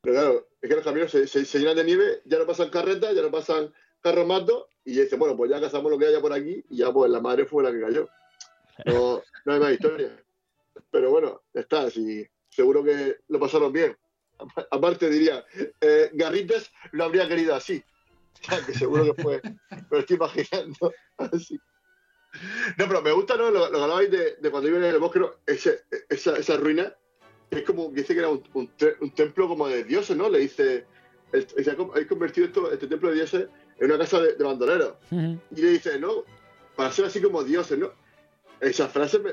Pero claro, es que los camiones se, se- se llenan de nieve, ya no pasan carretas, ya no pasan carros matos, y dice, bueno, pues ya cazamos lo que haya por aquí, y ya pues la madre fue la que cayó. No, no hay más historia. Pero bueno, ya está, si, seguro que lo pasaron bien. Apa- Aparte diría, eh, Garrites lo habría querido así. Que seguro que fue. Me lo estoy imaginando así. No, pero me gusta ¿no? lo, lo que hablabais de, de cuando viven en el bosque, ¿no? Ese- esa, esa ruina, es como, que dice que era un, un un templo como de dioses, ¿no? Le dice, el- dice, habéis convertido esto, este templo de dioses en una casa de, de bandoleros. Ujú. Y le dice, no, para ser así como dioses, ¿no? Esa frase me,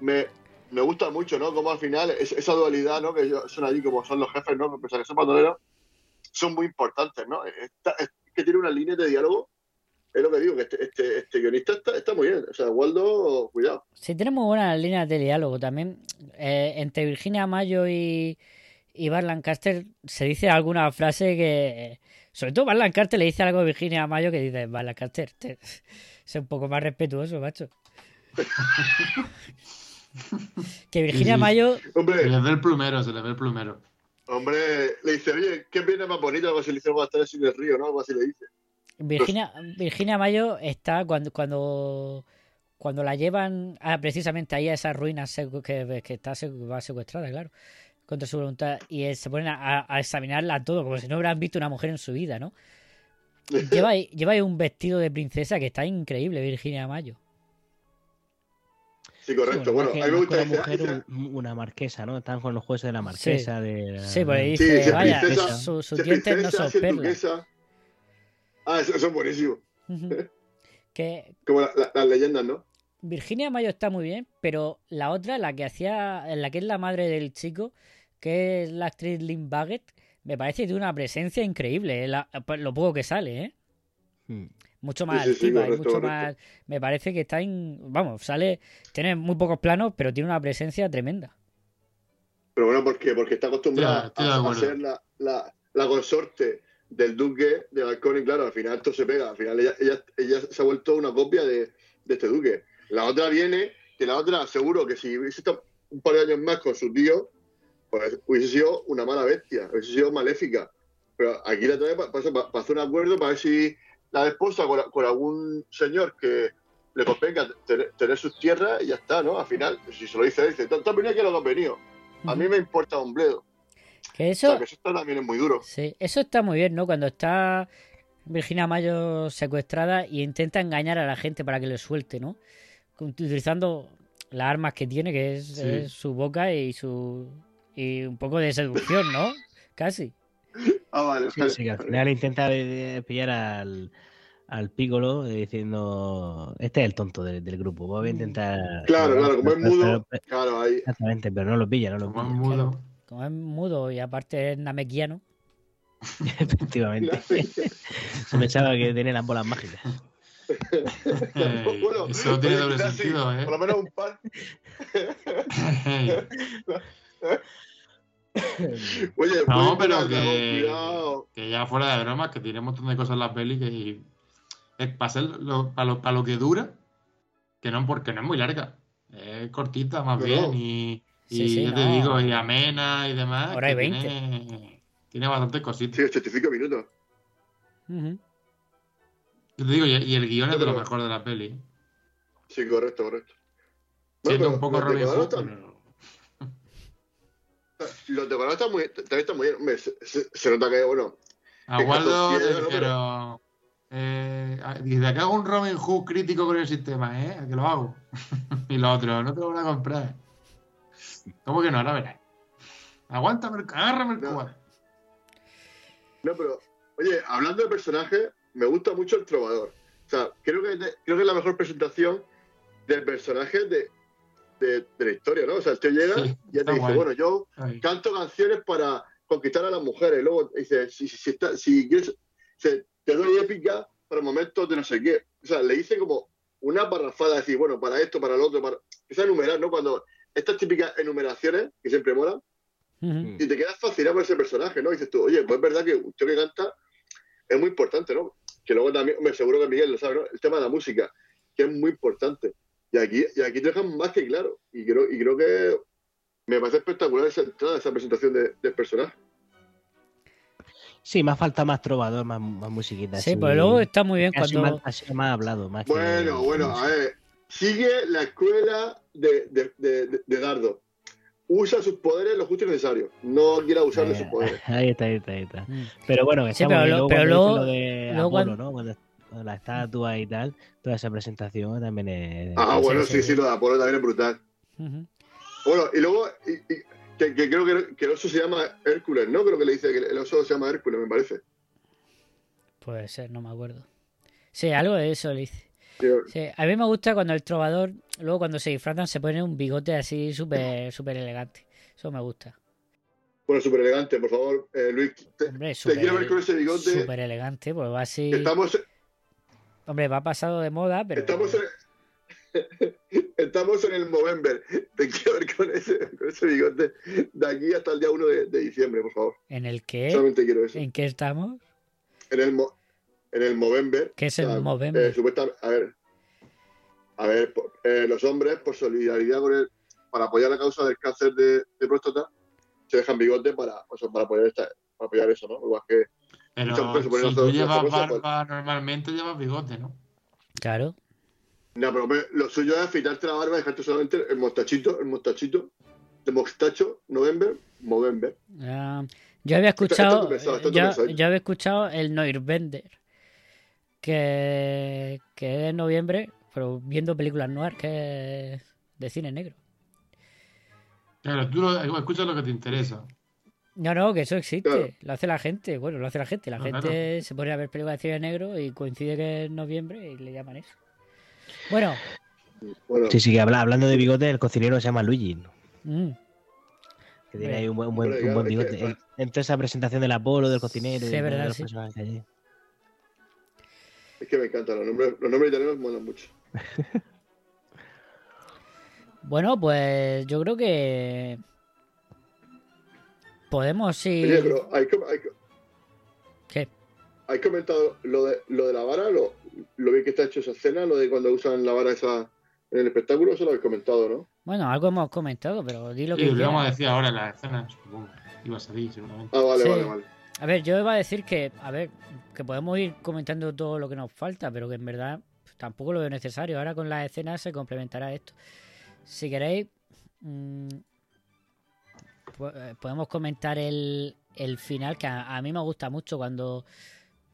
me, me gusta mucho, ¿no? Como al final, es- esa dualidad, ¿no? Que ellos son allí como son los jefes, ¿no? Pese a que son bandoleros, son muy importantes, ¿no? Que tiene una línea de diálogo, es lo que digo, que este, este, este guionista está, está muy bien. O sea, Waldo, cuidado. Sí, tenemos buenas líneas de diálogo también. Eh, entre Virginia Mayo y, y Bart Lancaster se dice alguna frase que. Sobre todo Bart Lancaster le dice algo a Virginia Mayo que dice: Bart Lancaster, te- sé un poco más respetuoso, macho. que Virginia Sí, sí. Mayo. Se Hombre, les ve el plumero, se les ve el plumero. Hombre, le dice, oye, ¿qué viene más bonito? Algo así le dice, a estar el río, ¿no? Algo así le dice. Virginia, Virginia Mayo está cuando, cuando, cuando la llevan a, precisamente ahí a esas ruinas que, que está va secuestrada, claro, contra su voluntad, y eh, se ponen a, a examinarla todo, como si no hubieran visto una mujer en su vida, ¿no? Lleva lleva ahí un vestido de princesa que está increíble, Virginia Mayo. Sí, correcto. Sí, bueno, que- a mí me gusta una mujer, un- una marquesa, ¿no? Están con los jueces de la marquesa. De la- Sí, porque Sí, dice, vaya, princesa, su- sus ser dientes no son perlas. Ah, eso, eso es buenísimo. Que Como la- la- las leyendas, ¿no? Virginia Mayo está muy bien, pero la otra, la que hacía, la que es la madre del chico, que es la actriz Lynn Baggett, me parece que tiene una presencia increíble, eh, la- pues, lo poco que sale, ¿eh? Hmm. Mucho más Sí, sí, sí, altiva y mucho correcto. más. Me parece que está en. Vamos, sale. Tiene muy pocos planos, pero tiene una presencia tremenda. Pero bueno, ¿por qué? Porque está acostumbrada a, ser la, la, la consorte del duque de Balcón y claro, al final esto se pega. Al final ella, ella, ella se ha vuelto una copia de, de este duque. La otra viene, que la otra seguro que si hubiese estado un par de años más con su tío, pues hubiese sido una mala bestia, hubiese sido maléfica. Pero aquí la trae para, hacer un acuerdo para ver si la esposa con, con algún señor que le convenga tener, tener, sus tierras y ya está, ¿no? Al final, si se lo dice, dice, has venido que lo has venido. A mí me importa un bledo. Que eso, o sea, que eso también es muy duro. Sí, eso está muy bien, ¿no? Cuando está Virginia Mayo secuestrada y intenta engañar a la gente para que le suelte, ¿no? Utilizando las armas que tiene, que es, sí. es su boca y su y un poco de seducción, ¿no? Casi. Ah, vale. Sí, sí, que al final intenta pillar al, al Piccolo diciendo este es el tonto del, del grupo voy a intentar claro claro como es mudo claro ahí. exactamente pero no lo pilla no lo como pilla. es mudo. Claro, como es mudo y aparte es namequiano. Efectivamente. Se me echaba que tenía las bolas mágicas. Bueno, eso tiene doble sentido, ¿eh? Por lo menos un par. Oye, No, pero que, cuidado. que ya fuera de bromas, que tiene un montón de cosas en la peli que es para, ser lo, para, lo, para lo que dura, que no, porque no es muy larga. Es cortita más bien y, y Sí, sí, yo te digo, y amena y demás. Hora y que 20. Tiene, tiene bastantes cositas. Sí, 85 minutos. Ujú. Yo te digo, y, y el guion es de lo mejor de la peli. Sí, correcto, correcto. Siendo pero un poco Robin Hood, Los decorados están muy, también están muy bien. Hombre, se, se- se nota que, bueno, Aguardo, pero. Eh, desde que hago un Robin Hood crítico con el sistema, ¿eh? Que lo hago. y lo otro, no te lo van a comprar. ¿Cómo que no? Ahora verás. Aguántame, el- agárrame el No. No, pero, oye, hablando de personajes, me gusta mucho el trovador. O sea, creo que, creo que es la mejor presentación del personaje de, de, de la historia, ¿no? O sea, el tío llega Sí, y ya te dice, guay. bueno, yo Ay. canto canciones para conquistar a las mujeres. Y luego dice, si, si, si, está- si quieres, se- te doy épica para momentos de no sé qué. O sea, le hice como una parrafada, decir, bueno, para esto, para lo otro, para... Empieza a enumerar, ¿no? Cuando estas típicas enumeraciones, que siempre molan, y te quedas fascinado por ese personaje, ¿no? Y dices tú, oye, pues es verdad que un tío que canta es muy importante, ¿no? Que luego también, me seguro que Miguel lo sabe, ¿no? El tema de la música, que es muy importante. Y aquí, y aquí te dejan más que claro. Y creo, y creo que me parece espectacular esa entrada, esa presentación de- del personaje. sí más falta más trovador más, más musiquita Sí, así. pero luego está muy bien cuando. más, así más hablado más que- Bueno, bueno, a ver. Sigue la escuela de, de, de- de- de Dardo. Usa sus poderes lo justo y necesario. No quiera usar de sus poderes. Ahí está, ahí está, ahí está. Mm. Pero bueno, que Sí, pero lo- Luego pero cuando luego- dice lo de luego Apolo, cuando- ¿no? Cuando la estatua y tal, toda esa presentación también es... Ah, es- bueno, sí, sí, lo de Apolo también es brutal. Bueno, y luego, y- y- que, que creo que, que el oso se llama Hércules, ¿no? Creo que le dice que el oso se llama Hércules, me parece. Puede ser, no me acuerdo. Sí, algo de eso le hice. Sí, a mí me gusta cuando el trovador, luego cuando se disfrazan, se pone un bigote así súper súper elegante. Eso me gusta. Bueno, súper elegante, por favor, eh, Luis. Te, Hombre, te quiero ver con ese bigote. Súper elegante, pues va así. Estamos, Hombre, va pasado de moda, pero. estamos, en, estamos en el Movember. Te quiero ver con ese, con ese bigote de aquí hasta el día 1 de, de diciembre, por favor. ¿En el qué? Solamente quiero eso. ¿En qué estamos? En el, mo- en el Movember. ¿Qué es el o sea, Movember? eh, supuestamente, a ver. A ver, eh, los hombres, por solidaridad con el, para apoyar la causa del cáncer de, de próstata, se dejan bigote para, o sea, para, apoyar esta, para apoyar eso, ¿no? Igual que Pero si tú llevas famosos, pues- barba, normalmente llevas bigote, ¿no? Claro. No, pero hombre, lo suyo es afeitarte la barba y dejarte solamente el mostachito, el mostachito, de mostacho, November, Movember. Ah, yo había esto escuchado. esto tú yo, había escuchado el Noirbender. Que, que es de noviembre, pero viendo películas noir, que es de cine negro. Claro, tú lo- escuchas lo que te interesa. No, no, que eso existe. Claro. Lo hace la gente. Bueno, lo hace la gente. La No, gente claro. se pone a ver películas de cine negro y coincide que es noviembre y le llaman eso. Bueno, Bueno, Sí, sí, que habla, hablando de bigote, el cocinero se llama Luigi, ¿no? mm, que tiene ahí un buen, un buen, Hombre, un buen claro, es bigote. que- Entre esa presentación del Apolo, del cocinero y Sí, de verdad, los sí. personajes allí. es que me encantan los nombres, los nombres italianos molan mucho. bueno, pues yo creo que podemos ir. Oye, pero hay, que- hay que- ¿Qué? ¿Has comentado lo de, lo de la vara? ¿Lo, ¿Lo bien que está hecho esa escena? ¿Lo de cuando usan la vara esa en el espectáculo? Eso lo habéis comentado, ¿no? Bueno, algo hemos comentado, pero di lo que Sí, lo quieras. vamos a decir ahora en la escena, supongo. Iba a salir, seguramente. Ah, vale, Sí. vale, vale. A ver, yo iba a decir que, a ver, que podemos ir comentando todo lo que nos falta, pero que en verdad tampoco lo veo necesario. Ahora con las escenas se complementará esto. Si queréis, mm, podemos comentar el, el final, que a, a mí me gusta mucho cuando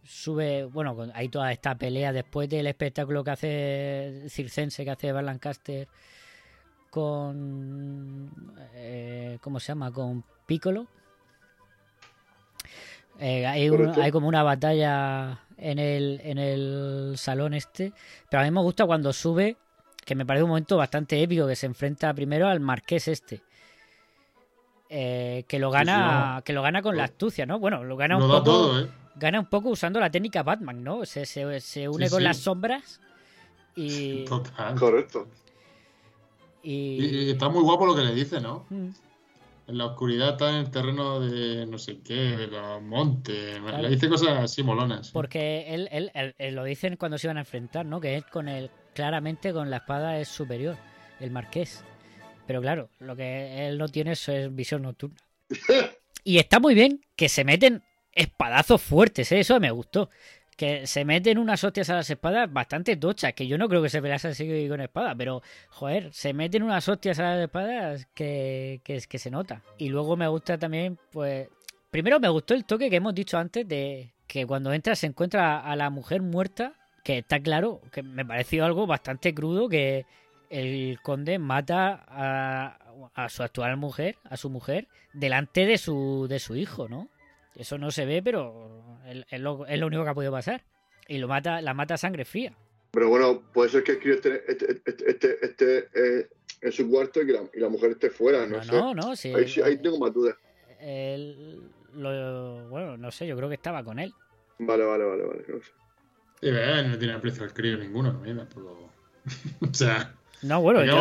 sube, bueno, hay toda esta pelea después del espectáculo que hace circense, que hace Van Lancaster con, eh, ¿cómo se llama? Con Piccolo. Eh, hay, un- hay como una batalla en el, en el salón este. Pero a mí me gusta cuando sube, que me parece un momento bastante épico, que se enfrenta primero al marqués este. Eh, que lo gana sí, que lo gana con la astucia, ¿no? Bueno, lo gana un da poco todo, ¿eh? gana un poco usando la técnica Batman, ¿no? Se, se, se une Sí, con sí. las sombras y, Total. Correcto. y- Y, y está muy guapo lo que le dice, ¿no? Mm. En la oscuridad está en el terreno de no sé qué, de los montes. Claro. Le dice cosas así molonas. Porque él, él- él- él lo dicen cuando se iban a enfrentar, ¿no? Que él con el, claramente con la espada es superior, el marqués. Pero claro, lo que él no tiene es, es visión nocturna. Y está muy bien que se meten espadazos fuertes, ¿eh? eso me gustó. Que se meten unas hostias a las espadas bastante tochas, que yo no creo que se pelease así con espada, pero joder, se meten unas hostias a las espadas que, que, que se nota. Y luego me gusta también, pues, Primero me gustó el toque que hemos dicho antes de que cuando entra se encuentra a la mujer muerta, que está claro, que me pareció algo bastante crudo que el conde mata a, a su actual mujer, a su mujer, delante de su, de su hijo, ¿no? Eso no se ve, pero es, es lo, es lo único que ha podido pasar. Y lo mata, la mata a sangre fría. Pero bueno, puede ser que el crío esté, este, este, este- este, eh, en su cuarto y, que la, y la mujer esté fuera, no, No, sé. no, no, sí. ahí, sí- ahí tengo más dudas. Él lo- bueno, no sé, yo creo que estaba con él. Vale, vale, vale, vale. no sé. Y ve, no tiene precio el crío ninguno, a mí tampoco. o sea. No, bueno, yo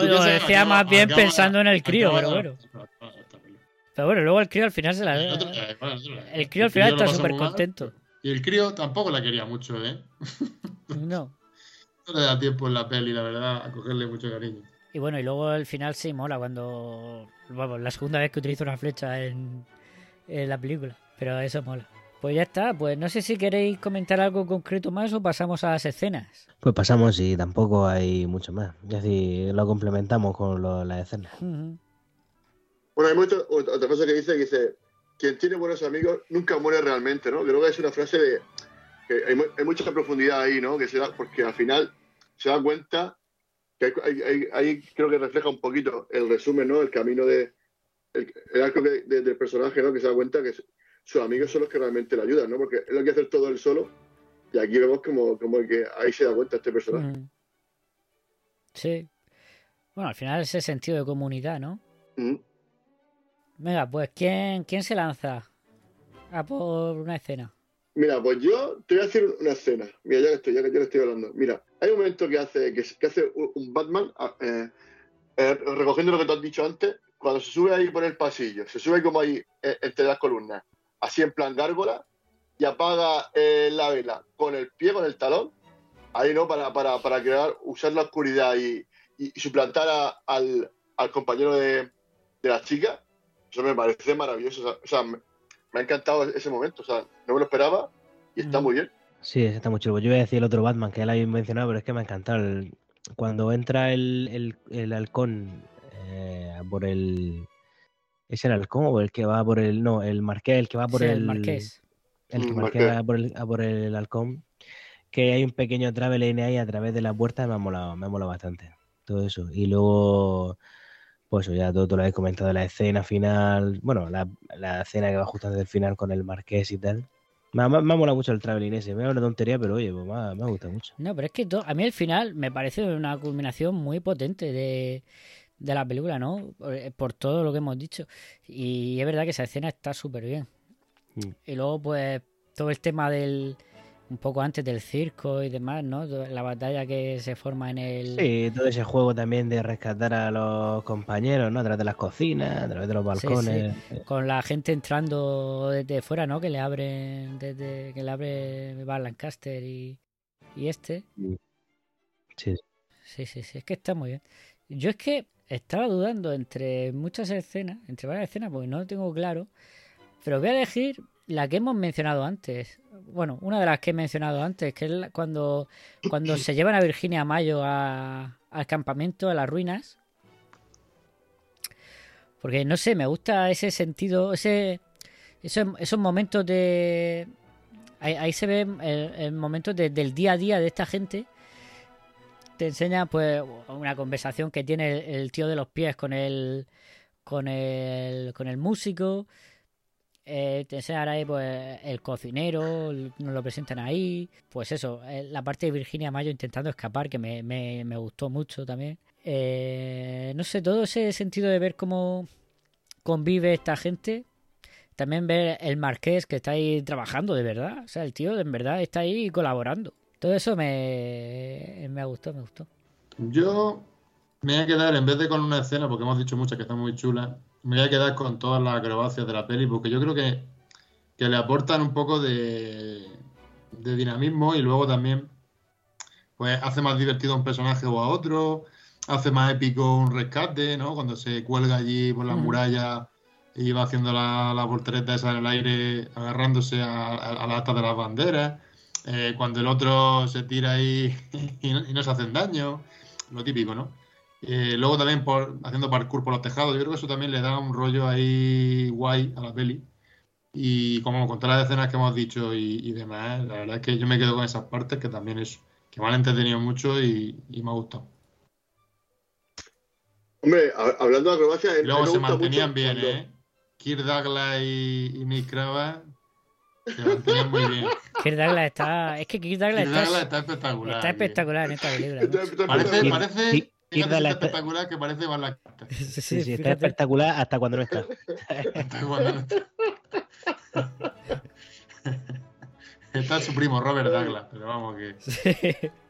lo decía acaba- más bien acaba- pensando en el crío, pero bueno. Pero bueno, luego el crío al final se la... El, otro- eh, bueno, el crío al final está súper contento. Y el crío tampoco la quería mucho, ¿eh? No. No le da tiempo en la peli, la verdad, a cogerle mucho cariño. Y bueno, y luego el final sí mola cuando... Vamos, la segunda vez que utilizo una flecha en, en la película. Pero eso mola. Pues ya está, pues no sé si queréis comentar algo concreto más o pasamos a las escenas. Pues pasamos y tampoco hay mucho más. Es decir, lo complementamos con lo- las escenas. Bueno, hay mucho- otra cosa que dice, que dice, quien tiene buenos amigos nunca muere realmente, ¿no? Creo que es una frase de, que hay, mu- hay mucha profundidad ahí, ¿no? Que se da, porque al final se da cuenta que hay- hay- hay- ahí creo que refleja un poquito el resumen, ¿no? El camino de, el, el arco de- de- del personaje, ¿no? Que se da cuenta que sus amigos son los que realmente le ayudan, ¿no? Porque él lo que hacer todo él solo, y aquí vemos como, como que ahí se da cuenta este personaje. Sí. Bueno, al final ese sentido de comunidad, ¿no? Ujú. Venga, pues ¿quién, quién se lanza a por una escena? Mira, pues yo te voy a decir una escena. Mira, ya que estoy, ya que ya que estoy hablando. Mira, hay un momento que hace, que, que hace un un Batman, ah, eh, eh, recogiendo lo que tú has dicho antes, cuando se sube ahí por el pasillo, se sube como ahí eh, entre las columnas, así en plan gárgola, y apaga eh, la vela con el pie, con el talón, ahí no, para, para, para crear, usar la oscuridad y, y- y suplantar a- al, al compañero de, de la chica. Eso me parece maravilloso. O sea, me, me ha encantado ese momento. O sea, no me lo esperaba y está muy bien. Sí, está muy chulo. Yo iba a decir el otro Batman que él había mencionado, pero es que me ha encantado. el- Cuando entra el, el, el halcón eh, por el. ¿Es el halcón o el que va por el. No, el marqués, el que va por Sí, el. el marqués. El que Mm, marqués marqués. va por el, a por el halcón. Que hay un pequeño travel ahí a través de la puerta, me ha molado, me ha molado bastante. Todo eso. Y luego. Pues ya todo, todo lo habéis comentado, la escena final. Bueno, la, la escena que va justo antes del final con el marqués y tal. Me ha, me me ha molado mucho el traveling ese. Me da una tontería, pero oye, pues me ha, me ha gustado mucho. No, pero es que to- a mí el final me parece una culminación muy potente de, de la película, ¿no? Por, eh, por todo lo que hemos dicho. Y es verdad que esa escena está súper bien. Mm. Y luego, pues, todo el tema del un poco antes del circo y demás, ¿no? La batalla que se forma en el... Sí, todo ese juego también de rescatar a los compañeros, ¿no? A través de las cocinas, a través de los balcones. Sí, sí. Con la gente entrando desde fuera, ¿no? Que le abre, desde que le abre Bar Lancaster y, y este. Sí. Sí, sí, sí, es que está muy bien. Yo es que estaba dudando entre muchas escenas, entre varias escenas, porque no lo tengo claro, pero voy a elegir la que hemos mencionado antes. Bueno, una de las que he mencionado antes, que es cuando, cuando se llevan a Virginia Mayo a, al campamento, a las ruinas. Porque no sé, me gusta ese sentido, ese, esos, momentos de. Ahí, se ve el, momento de, del día a día de esta gente. Te enseña, pues, una conversación que tiene el, tío de los pies con el, con el, con el músico. Eh, te enseñan ahí pues el cocinero, nos lo presentan ahí. Pues eso, eh, la parte de Virginia Mayo intentando escapar, que me, me, me gustó mucho también. Eh, no sé, todo ese sentido de ver cómo convive esta gente. También ver el marqués que está ahí trabajando de verdad. O sea, el tío en verdad está ahí colaborando. Todo eso me, me gustó, me gustó. Yo me voy a quedar, en vez de con una escena, porque hemos dicho muchas que están muy chulas, me voy a quedar con todas las acrobacias de la peli, porque yo creo que, que le aportan un poco de, de, dinamismo y luego también pues hace más divertido a un personaje o a otro, hace más épico un rescate, ¿no? Cuando se cuelga allí por la Mm. muralla y va haciendo la, la voltereta esa en el aire, agarrándose a, a, a la asta de las banderas, eh, cuando el otro se tira ahí y no, y no se hacen daño, lo típico, ¿no? Eh, luego también por, haciendo parkour por los tejados, yo creo que eso también le da un rollo ahí guay a la peli. Y como con todas las escenas que hemos dicho y, y demás, la verdad es que yo me quedo con esas partes que también es que me han entretenido mucho y, y me ha gustado. Hombre, a- hablando de acrobacia, luego me se gusta mantenían mucho bien, cuando- ¿eh? Kirk Douglas y, y Nick Krava muy bien. Kirk Douglas está. Es que Kirk Douglas Kirk está, Douglas está espectacular. está espectacular en esta película. ¿no? Parece, parece, Kirk- está Douglas está- espectacular que parece Van Lancaster. Sí, Sí, sí, sí, está espectacular hasta cuando no está. Cuando no está. Está su primo Robert Douglas, pero vamos que. Sí.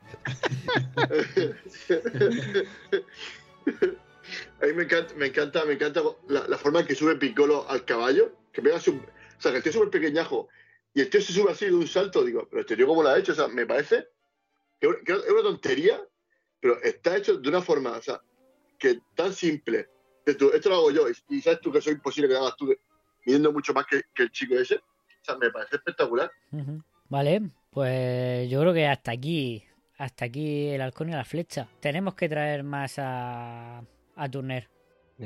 A mí me encanta, me encanta, me encanta la, la forma en que sube Piccolo al caballo, que pega su, o sea, que el tío es súper pequeñajo y el tío se sube así de un salto, digo, pero este tío cómo lo ha hecho, o sea, me parece que que es una tontería, pero está hecho de una forma, o sea, que tan simple, esto lo hago yo y, y sabes tú que eso es imposible que lo hagas tú midiendo mucho más que, que el chico ese, o sea, me parece espectacular. Vale, pues yo creo que hasta aquí, hasta aquí el halcón y la flecha. Tenemos que traer más a, a Turner.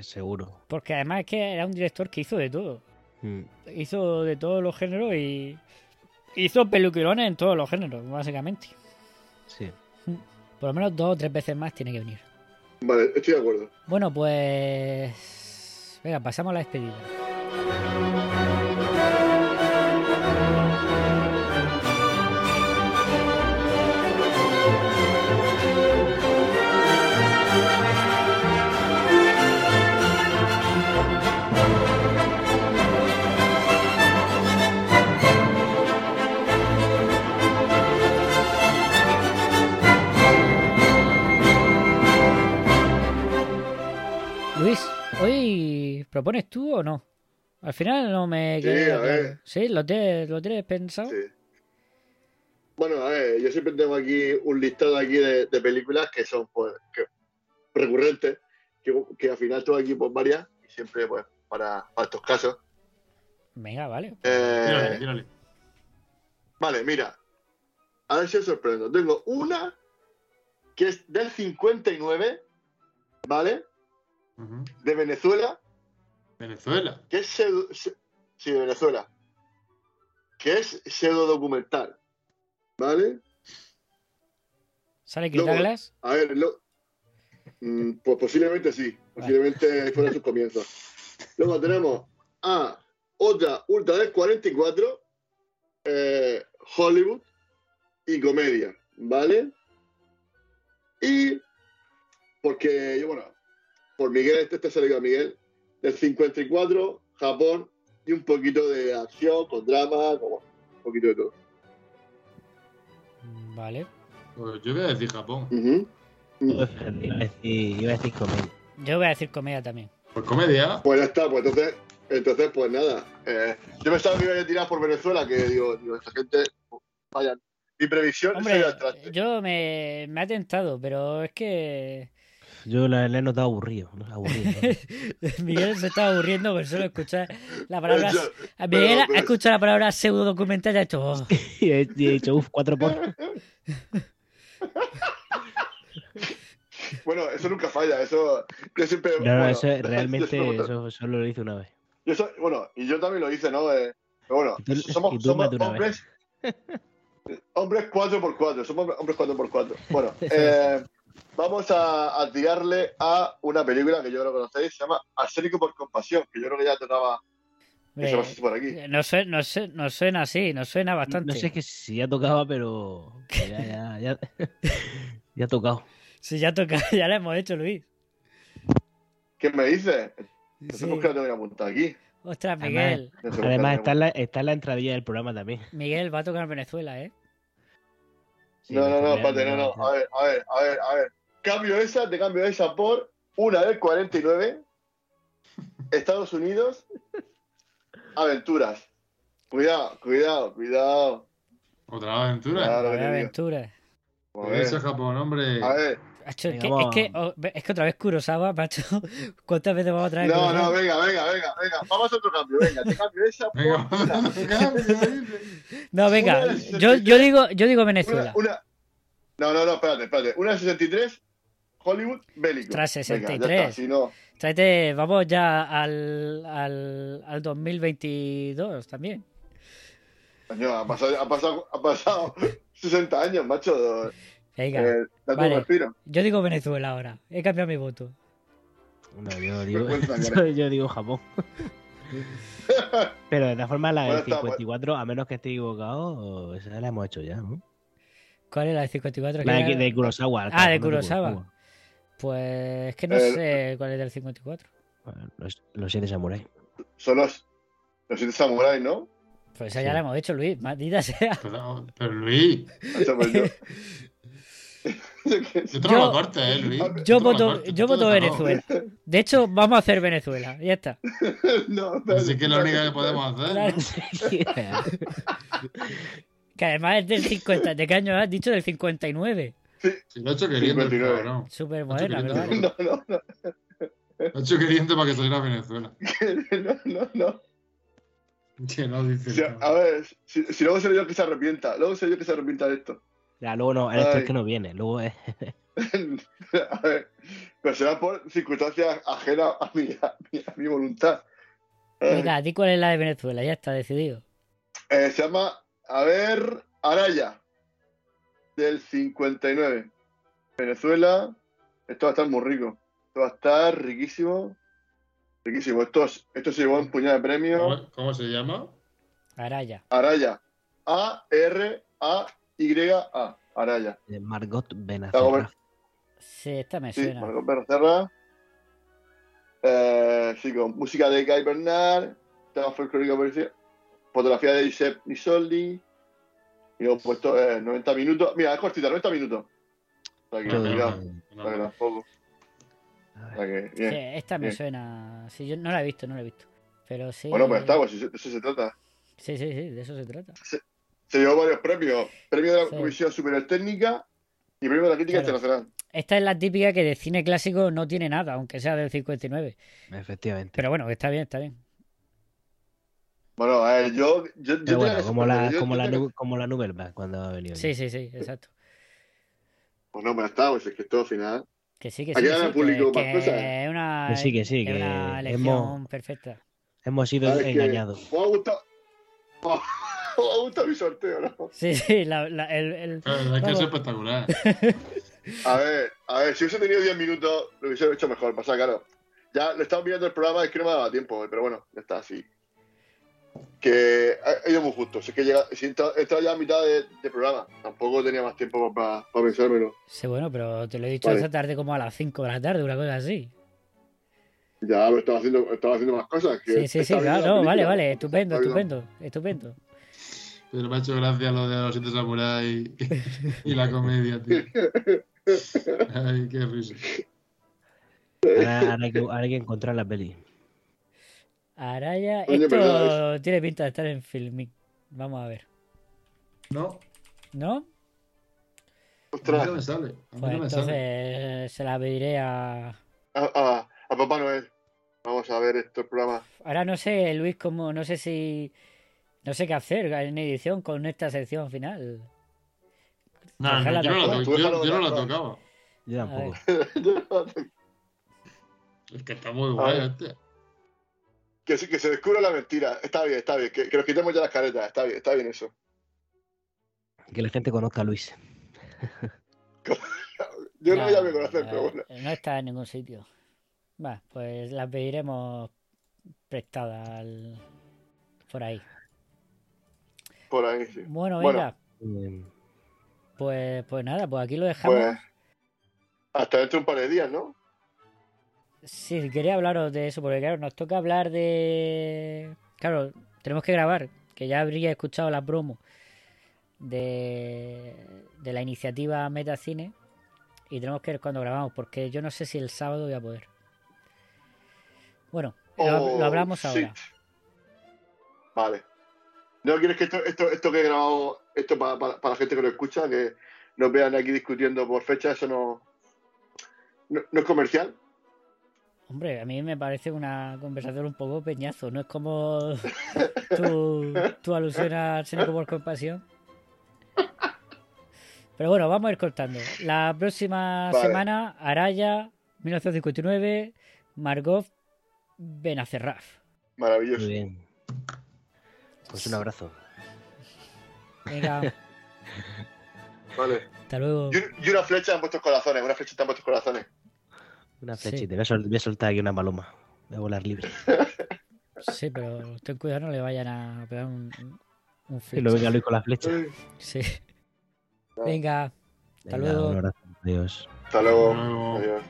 Seguro. Porque además es que era un director que hizo de todo. Mm. Hizo de todos los géneros y hizo peluquilones en todos los géneros, básicamente. Sí. Por lo menos dos o tres veces más tiene que venir. Vale, estoy de acuerdo. Bueno, pues... Venga, pasamos a la despedida. ¿Hoy propones tú o no? Al final no me Sí, a ver. ¿Sí? ¿Lo tienes, ¿Lo tienes pensado? Sí. Bueno, a ver, yo siempre tengo aquí un listado aquí de, de películas que son pues que- recurrentes, que, que al final tengo aquí pues varias, y siempre pues para, para estos casos. Venga, vale. Eh, Tírale, tírale. Vale, mira. A ver si os sorprendo. Tengo una que es del 59, ¿vale? De Venezuela, Venezuela. que es pseudo, se- sí, de Venezuela, que es pseudo documental, ¿vale? ¿Sale Douglas? A ver, lo- mm, pues posiblemente sí, posiblemente fuera sus comienzos. Luego tenemos a otra Ultra del 44, eh, Hollywood y comedia, ¿vale? Y porque yo, bueno, por Miguel, este, este se le dio a Miguel, del 54, Japón y un poquito de acción, con drama, como un poquito de todo. Vale. Pues yo voy a decir Japón. Iba a decir, iba a decir comedia. Yo voy a decir comedia también. Pues comedia. Pues ya está, pues entonces, entonces pues nada. Eh, yo pensaba que iba a tirar por Venezuela, que digo, digo esta gente, vayan. Mi previsión Hombre, yo me, me ha tentado, pero es que Yo la, le he notado aburrido. ¿no? aburrido ¿no? Miguel se está aburriendo por solo escuchar la palabra. Yo- Miguel pero- ha escuchado la palabra pseudo documental y ha hecho. "Oh". y he, y he dicho, uff, cuatro por. Bueno, eso nunca falla, eso yo siempre... No, no, bueno, eso yo realmente eso solo lo hice una vez. yo soy- bueno, y yo también lo hice, ¿no? Eh, pero bueno, Y tú- somos, y tú somos hombres... hombres 4x4, somos hombres 4x4. Bueno, eh, vamos a, a tirarle a una película que yo creo que conocéis, se llama Arsénico por compasión, que yo creo que ya tocaba que se Eh, pasase por aquí. No suena, no, su- no suena así, nos suena bastante. No sé que si ya tocaba, pero ya, ya, ya, ya ha tocado. Si ya toca, ya la hemos hecho, Luis. ¿Qué me dices? Sí. Tenemos que la tengo que apuntar aquí. Ostras, Además, Miguel. además está, en la, está en la entradilla del programa también. Miguel va a tocar Venezuela, ¿eh? Sí, no, no, no, espérate, no, no. A ver, a ver, a ver, a ver. Cambio esa, te cambio esa por una del 49. Estados Unidos. Aventuras. Cuidado, cuidado, cuidado. Otra aventura. Claro digo. aventura. A ver, Ese Japón, hombre. a ver. Macho, es, Venga, que, es, vamos. que, oh, es que otra vez Kurosawa, macho. ¿Cuántas veces vamos a traer No, Kurosawa? no, venga, venga, venga, venga. Vamos a otro cambio, venga. Te cambio esa por Venga, No, venga. Yo, yo digo, yo digo Venezuela. una- No, no, no, espérate, espérate. Una 63, Hollywood, bélico. Tras Venga, ya 63. está, si no... Tráete, vamos ya al, al, al 2022 también. Coño, ha pasado, ha pasado, ha pasado 60 años, macho. Venga. Eh, Vale. un respiro. Yo digo Venezuela ahora. He cambiado mi voto. No, yo digo, yo, digo Japón. Pero de todas formas, la del está, 54, a menos que esté equivocado, esa la hemos hecho ya, ¿no? ¿Cuál es la de 54? La de, era- de Kurosawa. Ah, de no Kurosawa. Pues es que no Eh, sé cuál es del 54. Bueno, Los, los siete samuráis. Son los, los siete samuráis, ¿no? Pues esa ya la hemos hecho, Luis. Maldita sea. Pero, pero Luis, pues yo- te lo eh, Luis. Yo lo voto, yo lo Venezuela. De hecho, vamos a hacer Venezuela. Ya está. no, Así que es la única que podemos hacer. Claro. Que además es del 50. ¿De qué año has dicho? Del 59. Si lo he hecho queriendo, el 59. cabrón. Súper Lo moderna, vale. No, no, no, Lo he hecho queriendo para que saliera a Venezuela. no, no, no. Que no dice a ver, si, si luego seré yo que se arrepienta, luego seré yo que se arrepienta de esto. Ya, luego no, esto es que no viene. Luego es. a ver, pero será por circunstancias ajenas a mi, a mi, a mi voluntad. Venga, di cuál es la de Venezuela. Ya está decidido. Eh, se llama, a ver, Araya, del 59. Venezuela, esto va a estar muy rico. Esto va a estar riquísimo. Riquísimo. Esto, es- esto se llevó un puñado de premios. ¿Cómo, cómo se llama? Araya. Araya. A-R-A-Y-A. Araya. de Margot Benacerra. Sí, esta me Sí, suena. Margot Benacerra. Eh, sí, con música de Guy Bernard, tema folclórico fotografía de Giuseppe Nisoldi, y luego puesto eh, 90 minutos. Mira, es cortita, 90 minutos. O sea que, No, tampoco. O sea que, Sí, bien. esta me bien. suena. Sí, yo no la he visto, no la he visto. Pero sí. Bueno, pues está, pues de eso se trata. Sí, sí, sí, de eso se trata. Se llevó varios premios. Premio de la Sí. Comisión Superior Técnica y premio de la Crítica Claro. Internacional. Esta es la típica que de cine clásico no tiene nada, aunque sea del 59. Efectivamente. Pero bueno, está bien, está bien. Bueno, a ver, yo, yo, yo bueno, que como la, yo- como yo la, que- como la Vague cuando ha venido. Sí, sí, sí, exacto. Pues no, pues está, pues es que esto al final. Que sí, que sí. el público que, más cosas. que es una, Que sí, que sí, es que una elección hemos- perfecta. Hemos sido engañados. Me ha gustado. Me ha gustado mi sorteo, ¿no? Sí, sí, la, la- el, el- Pero es que es espectacular. A ver, a ver, si hubiese tenido 10 minutos, lo hubiese hecho mejor. Pasa, claro. Ya lo estaba mirando el programa, es que no me daba tiempo, pero bueno, ya está así. Que ha ido muy justo. Si es que llega, si entra, entra ya a mitad de, de programa, tampoco tenía más tiempo para pensármelo. Sí, bueno, pero te lo he dicho Vale. esta tarde como a las 5 de la tarde, una cosa así. Ya, pero estaba haciendo, estaba haciendo más cosas. Que Sí, sí, sí, claro, la no, vale, vale, estupendo, estupendo, estupendo. Pero me ha hecho gracia lo de los siete samuráis y, y la comedia, tío. Ay, qué risa. Ahora, ahora hay, que, ahora hay que encontrar la peli. Araya, Oye, esto pero tiene pinta de estar en Filmic. Vamos a ver. No, ¿No? a mí Ostras, no me sale. A mí Pues no me entonces sale. se la pediré a. a, a- a Papá Noel. Vamos a ver estos programas. Ahora no sé, Luis, cómo. No sé si. No sé qué hacer en edición con esta sección final. No, no, yo no, to- déjalo yo, yo no atrás. tocaba. Yo A tampoco. Es que está muy guay este. Que, sí- que se descubra la mentira. Está bien, está bien. Que, que nos quitemos ya las caretas. Está bien, está bien eso. Que la gente conozca a Luis. Yo no, ya me No, conocen, pero bueno. eh, No está en ningún sitio. Va, pues la pediremos prestada al- por ahí. Por ahí, sí. Bueno, venga. Pues, pues nada, pues aquí lo dejamos. Pues hasta dentro de un par de días, ¿no? Sí, quería hablaros de eso, porque claro, nos toca hablar de... Claro, tenemos que grabar, que ya habría escuchado la promo de, de la iniciativa Metacine y tenemos que ver cuando grabamos, porque yo no sé si el sábado voy a poder. Bueno, lo, Oh, lo hablamos shit. ahora. Vale. ¿No quieres que esto, esto, esto que he grabado, esto para, para, para la gente que lo escucha, que nos vean aquí discutiendo por fecha, eso no, no, no es comercial? Hombre, a mí me parece una conversación un poco peñazo, no es como tu, tu alusión a Seneco por compasión. Pero bueno, vamos a ir cortando. La próxima Vale. semana, Araya, 1959, Margot Benacerraf. Maravilloso. muy bien. Pues un abrazo. Venga, Vale. hasta luego. Y, un- y una flecha en vuestros corazones, una flechita en vuestros corazones. Una Sí. flechita. Voy, a sol- voy a soltar aquí una paloma. Voy a volar libre. Sí, pero ten cuidado, no le vayan a pegar un, un Y lo venga. Luis con la flecha. Sí. Venga, hasta Venga, luego. Un abrazo. Adiós. Hasta luego. Hasta luego. Adiós.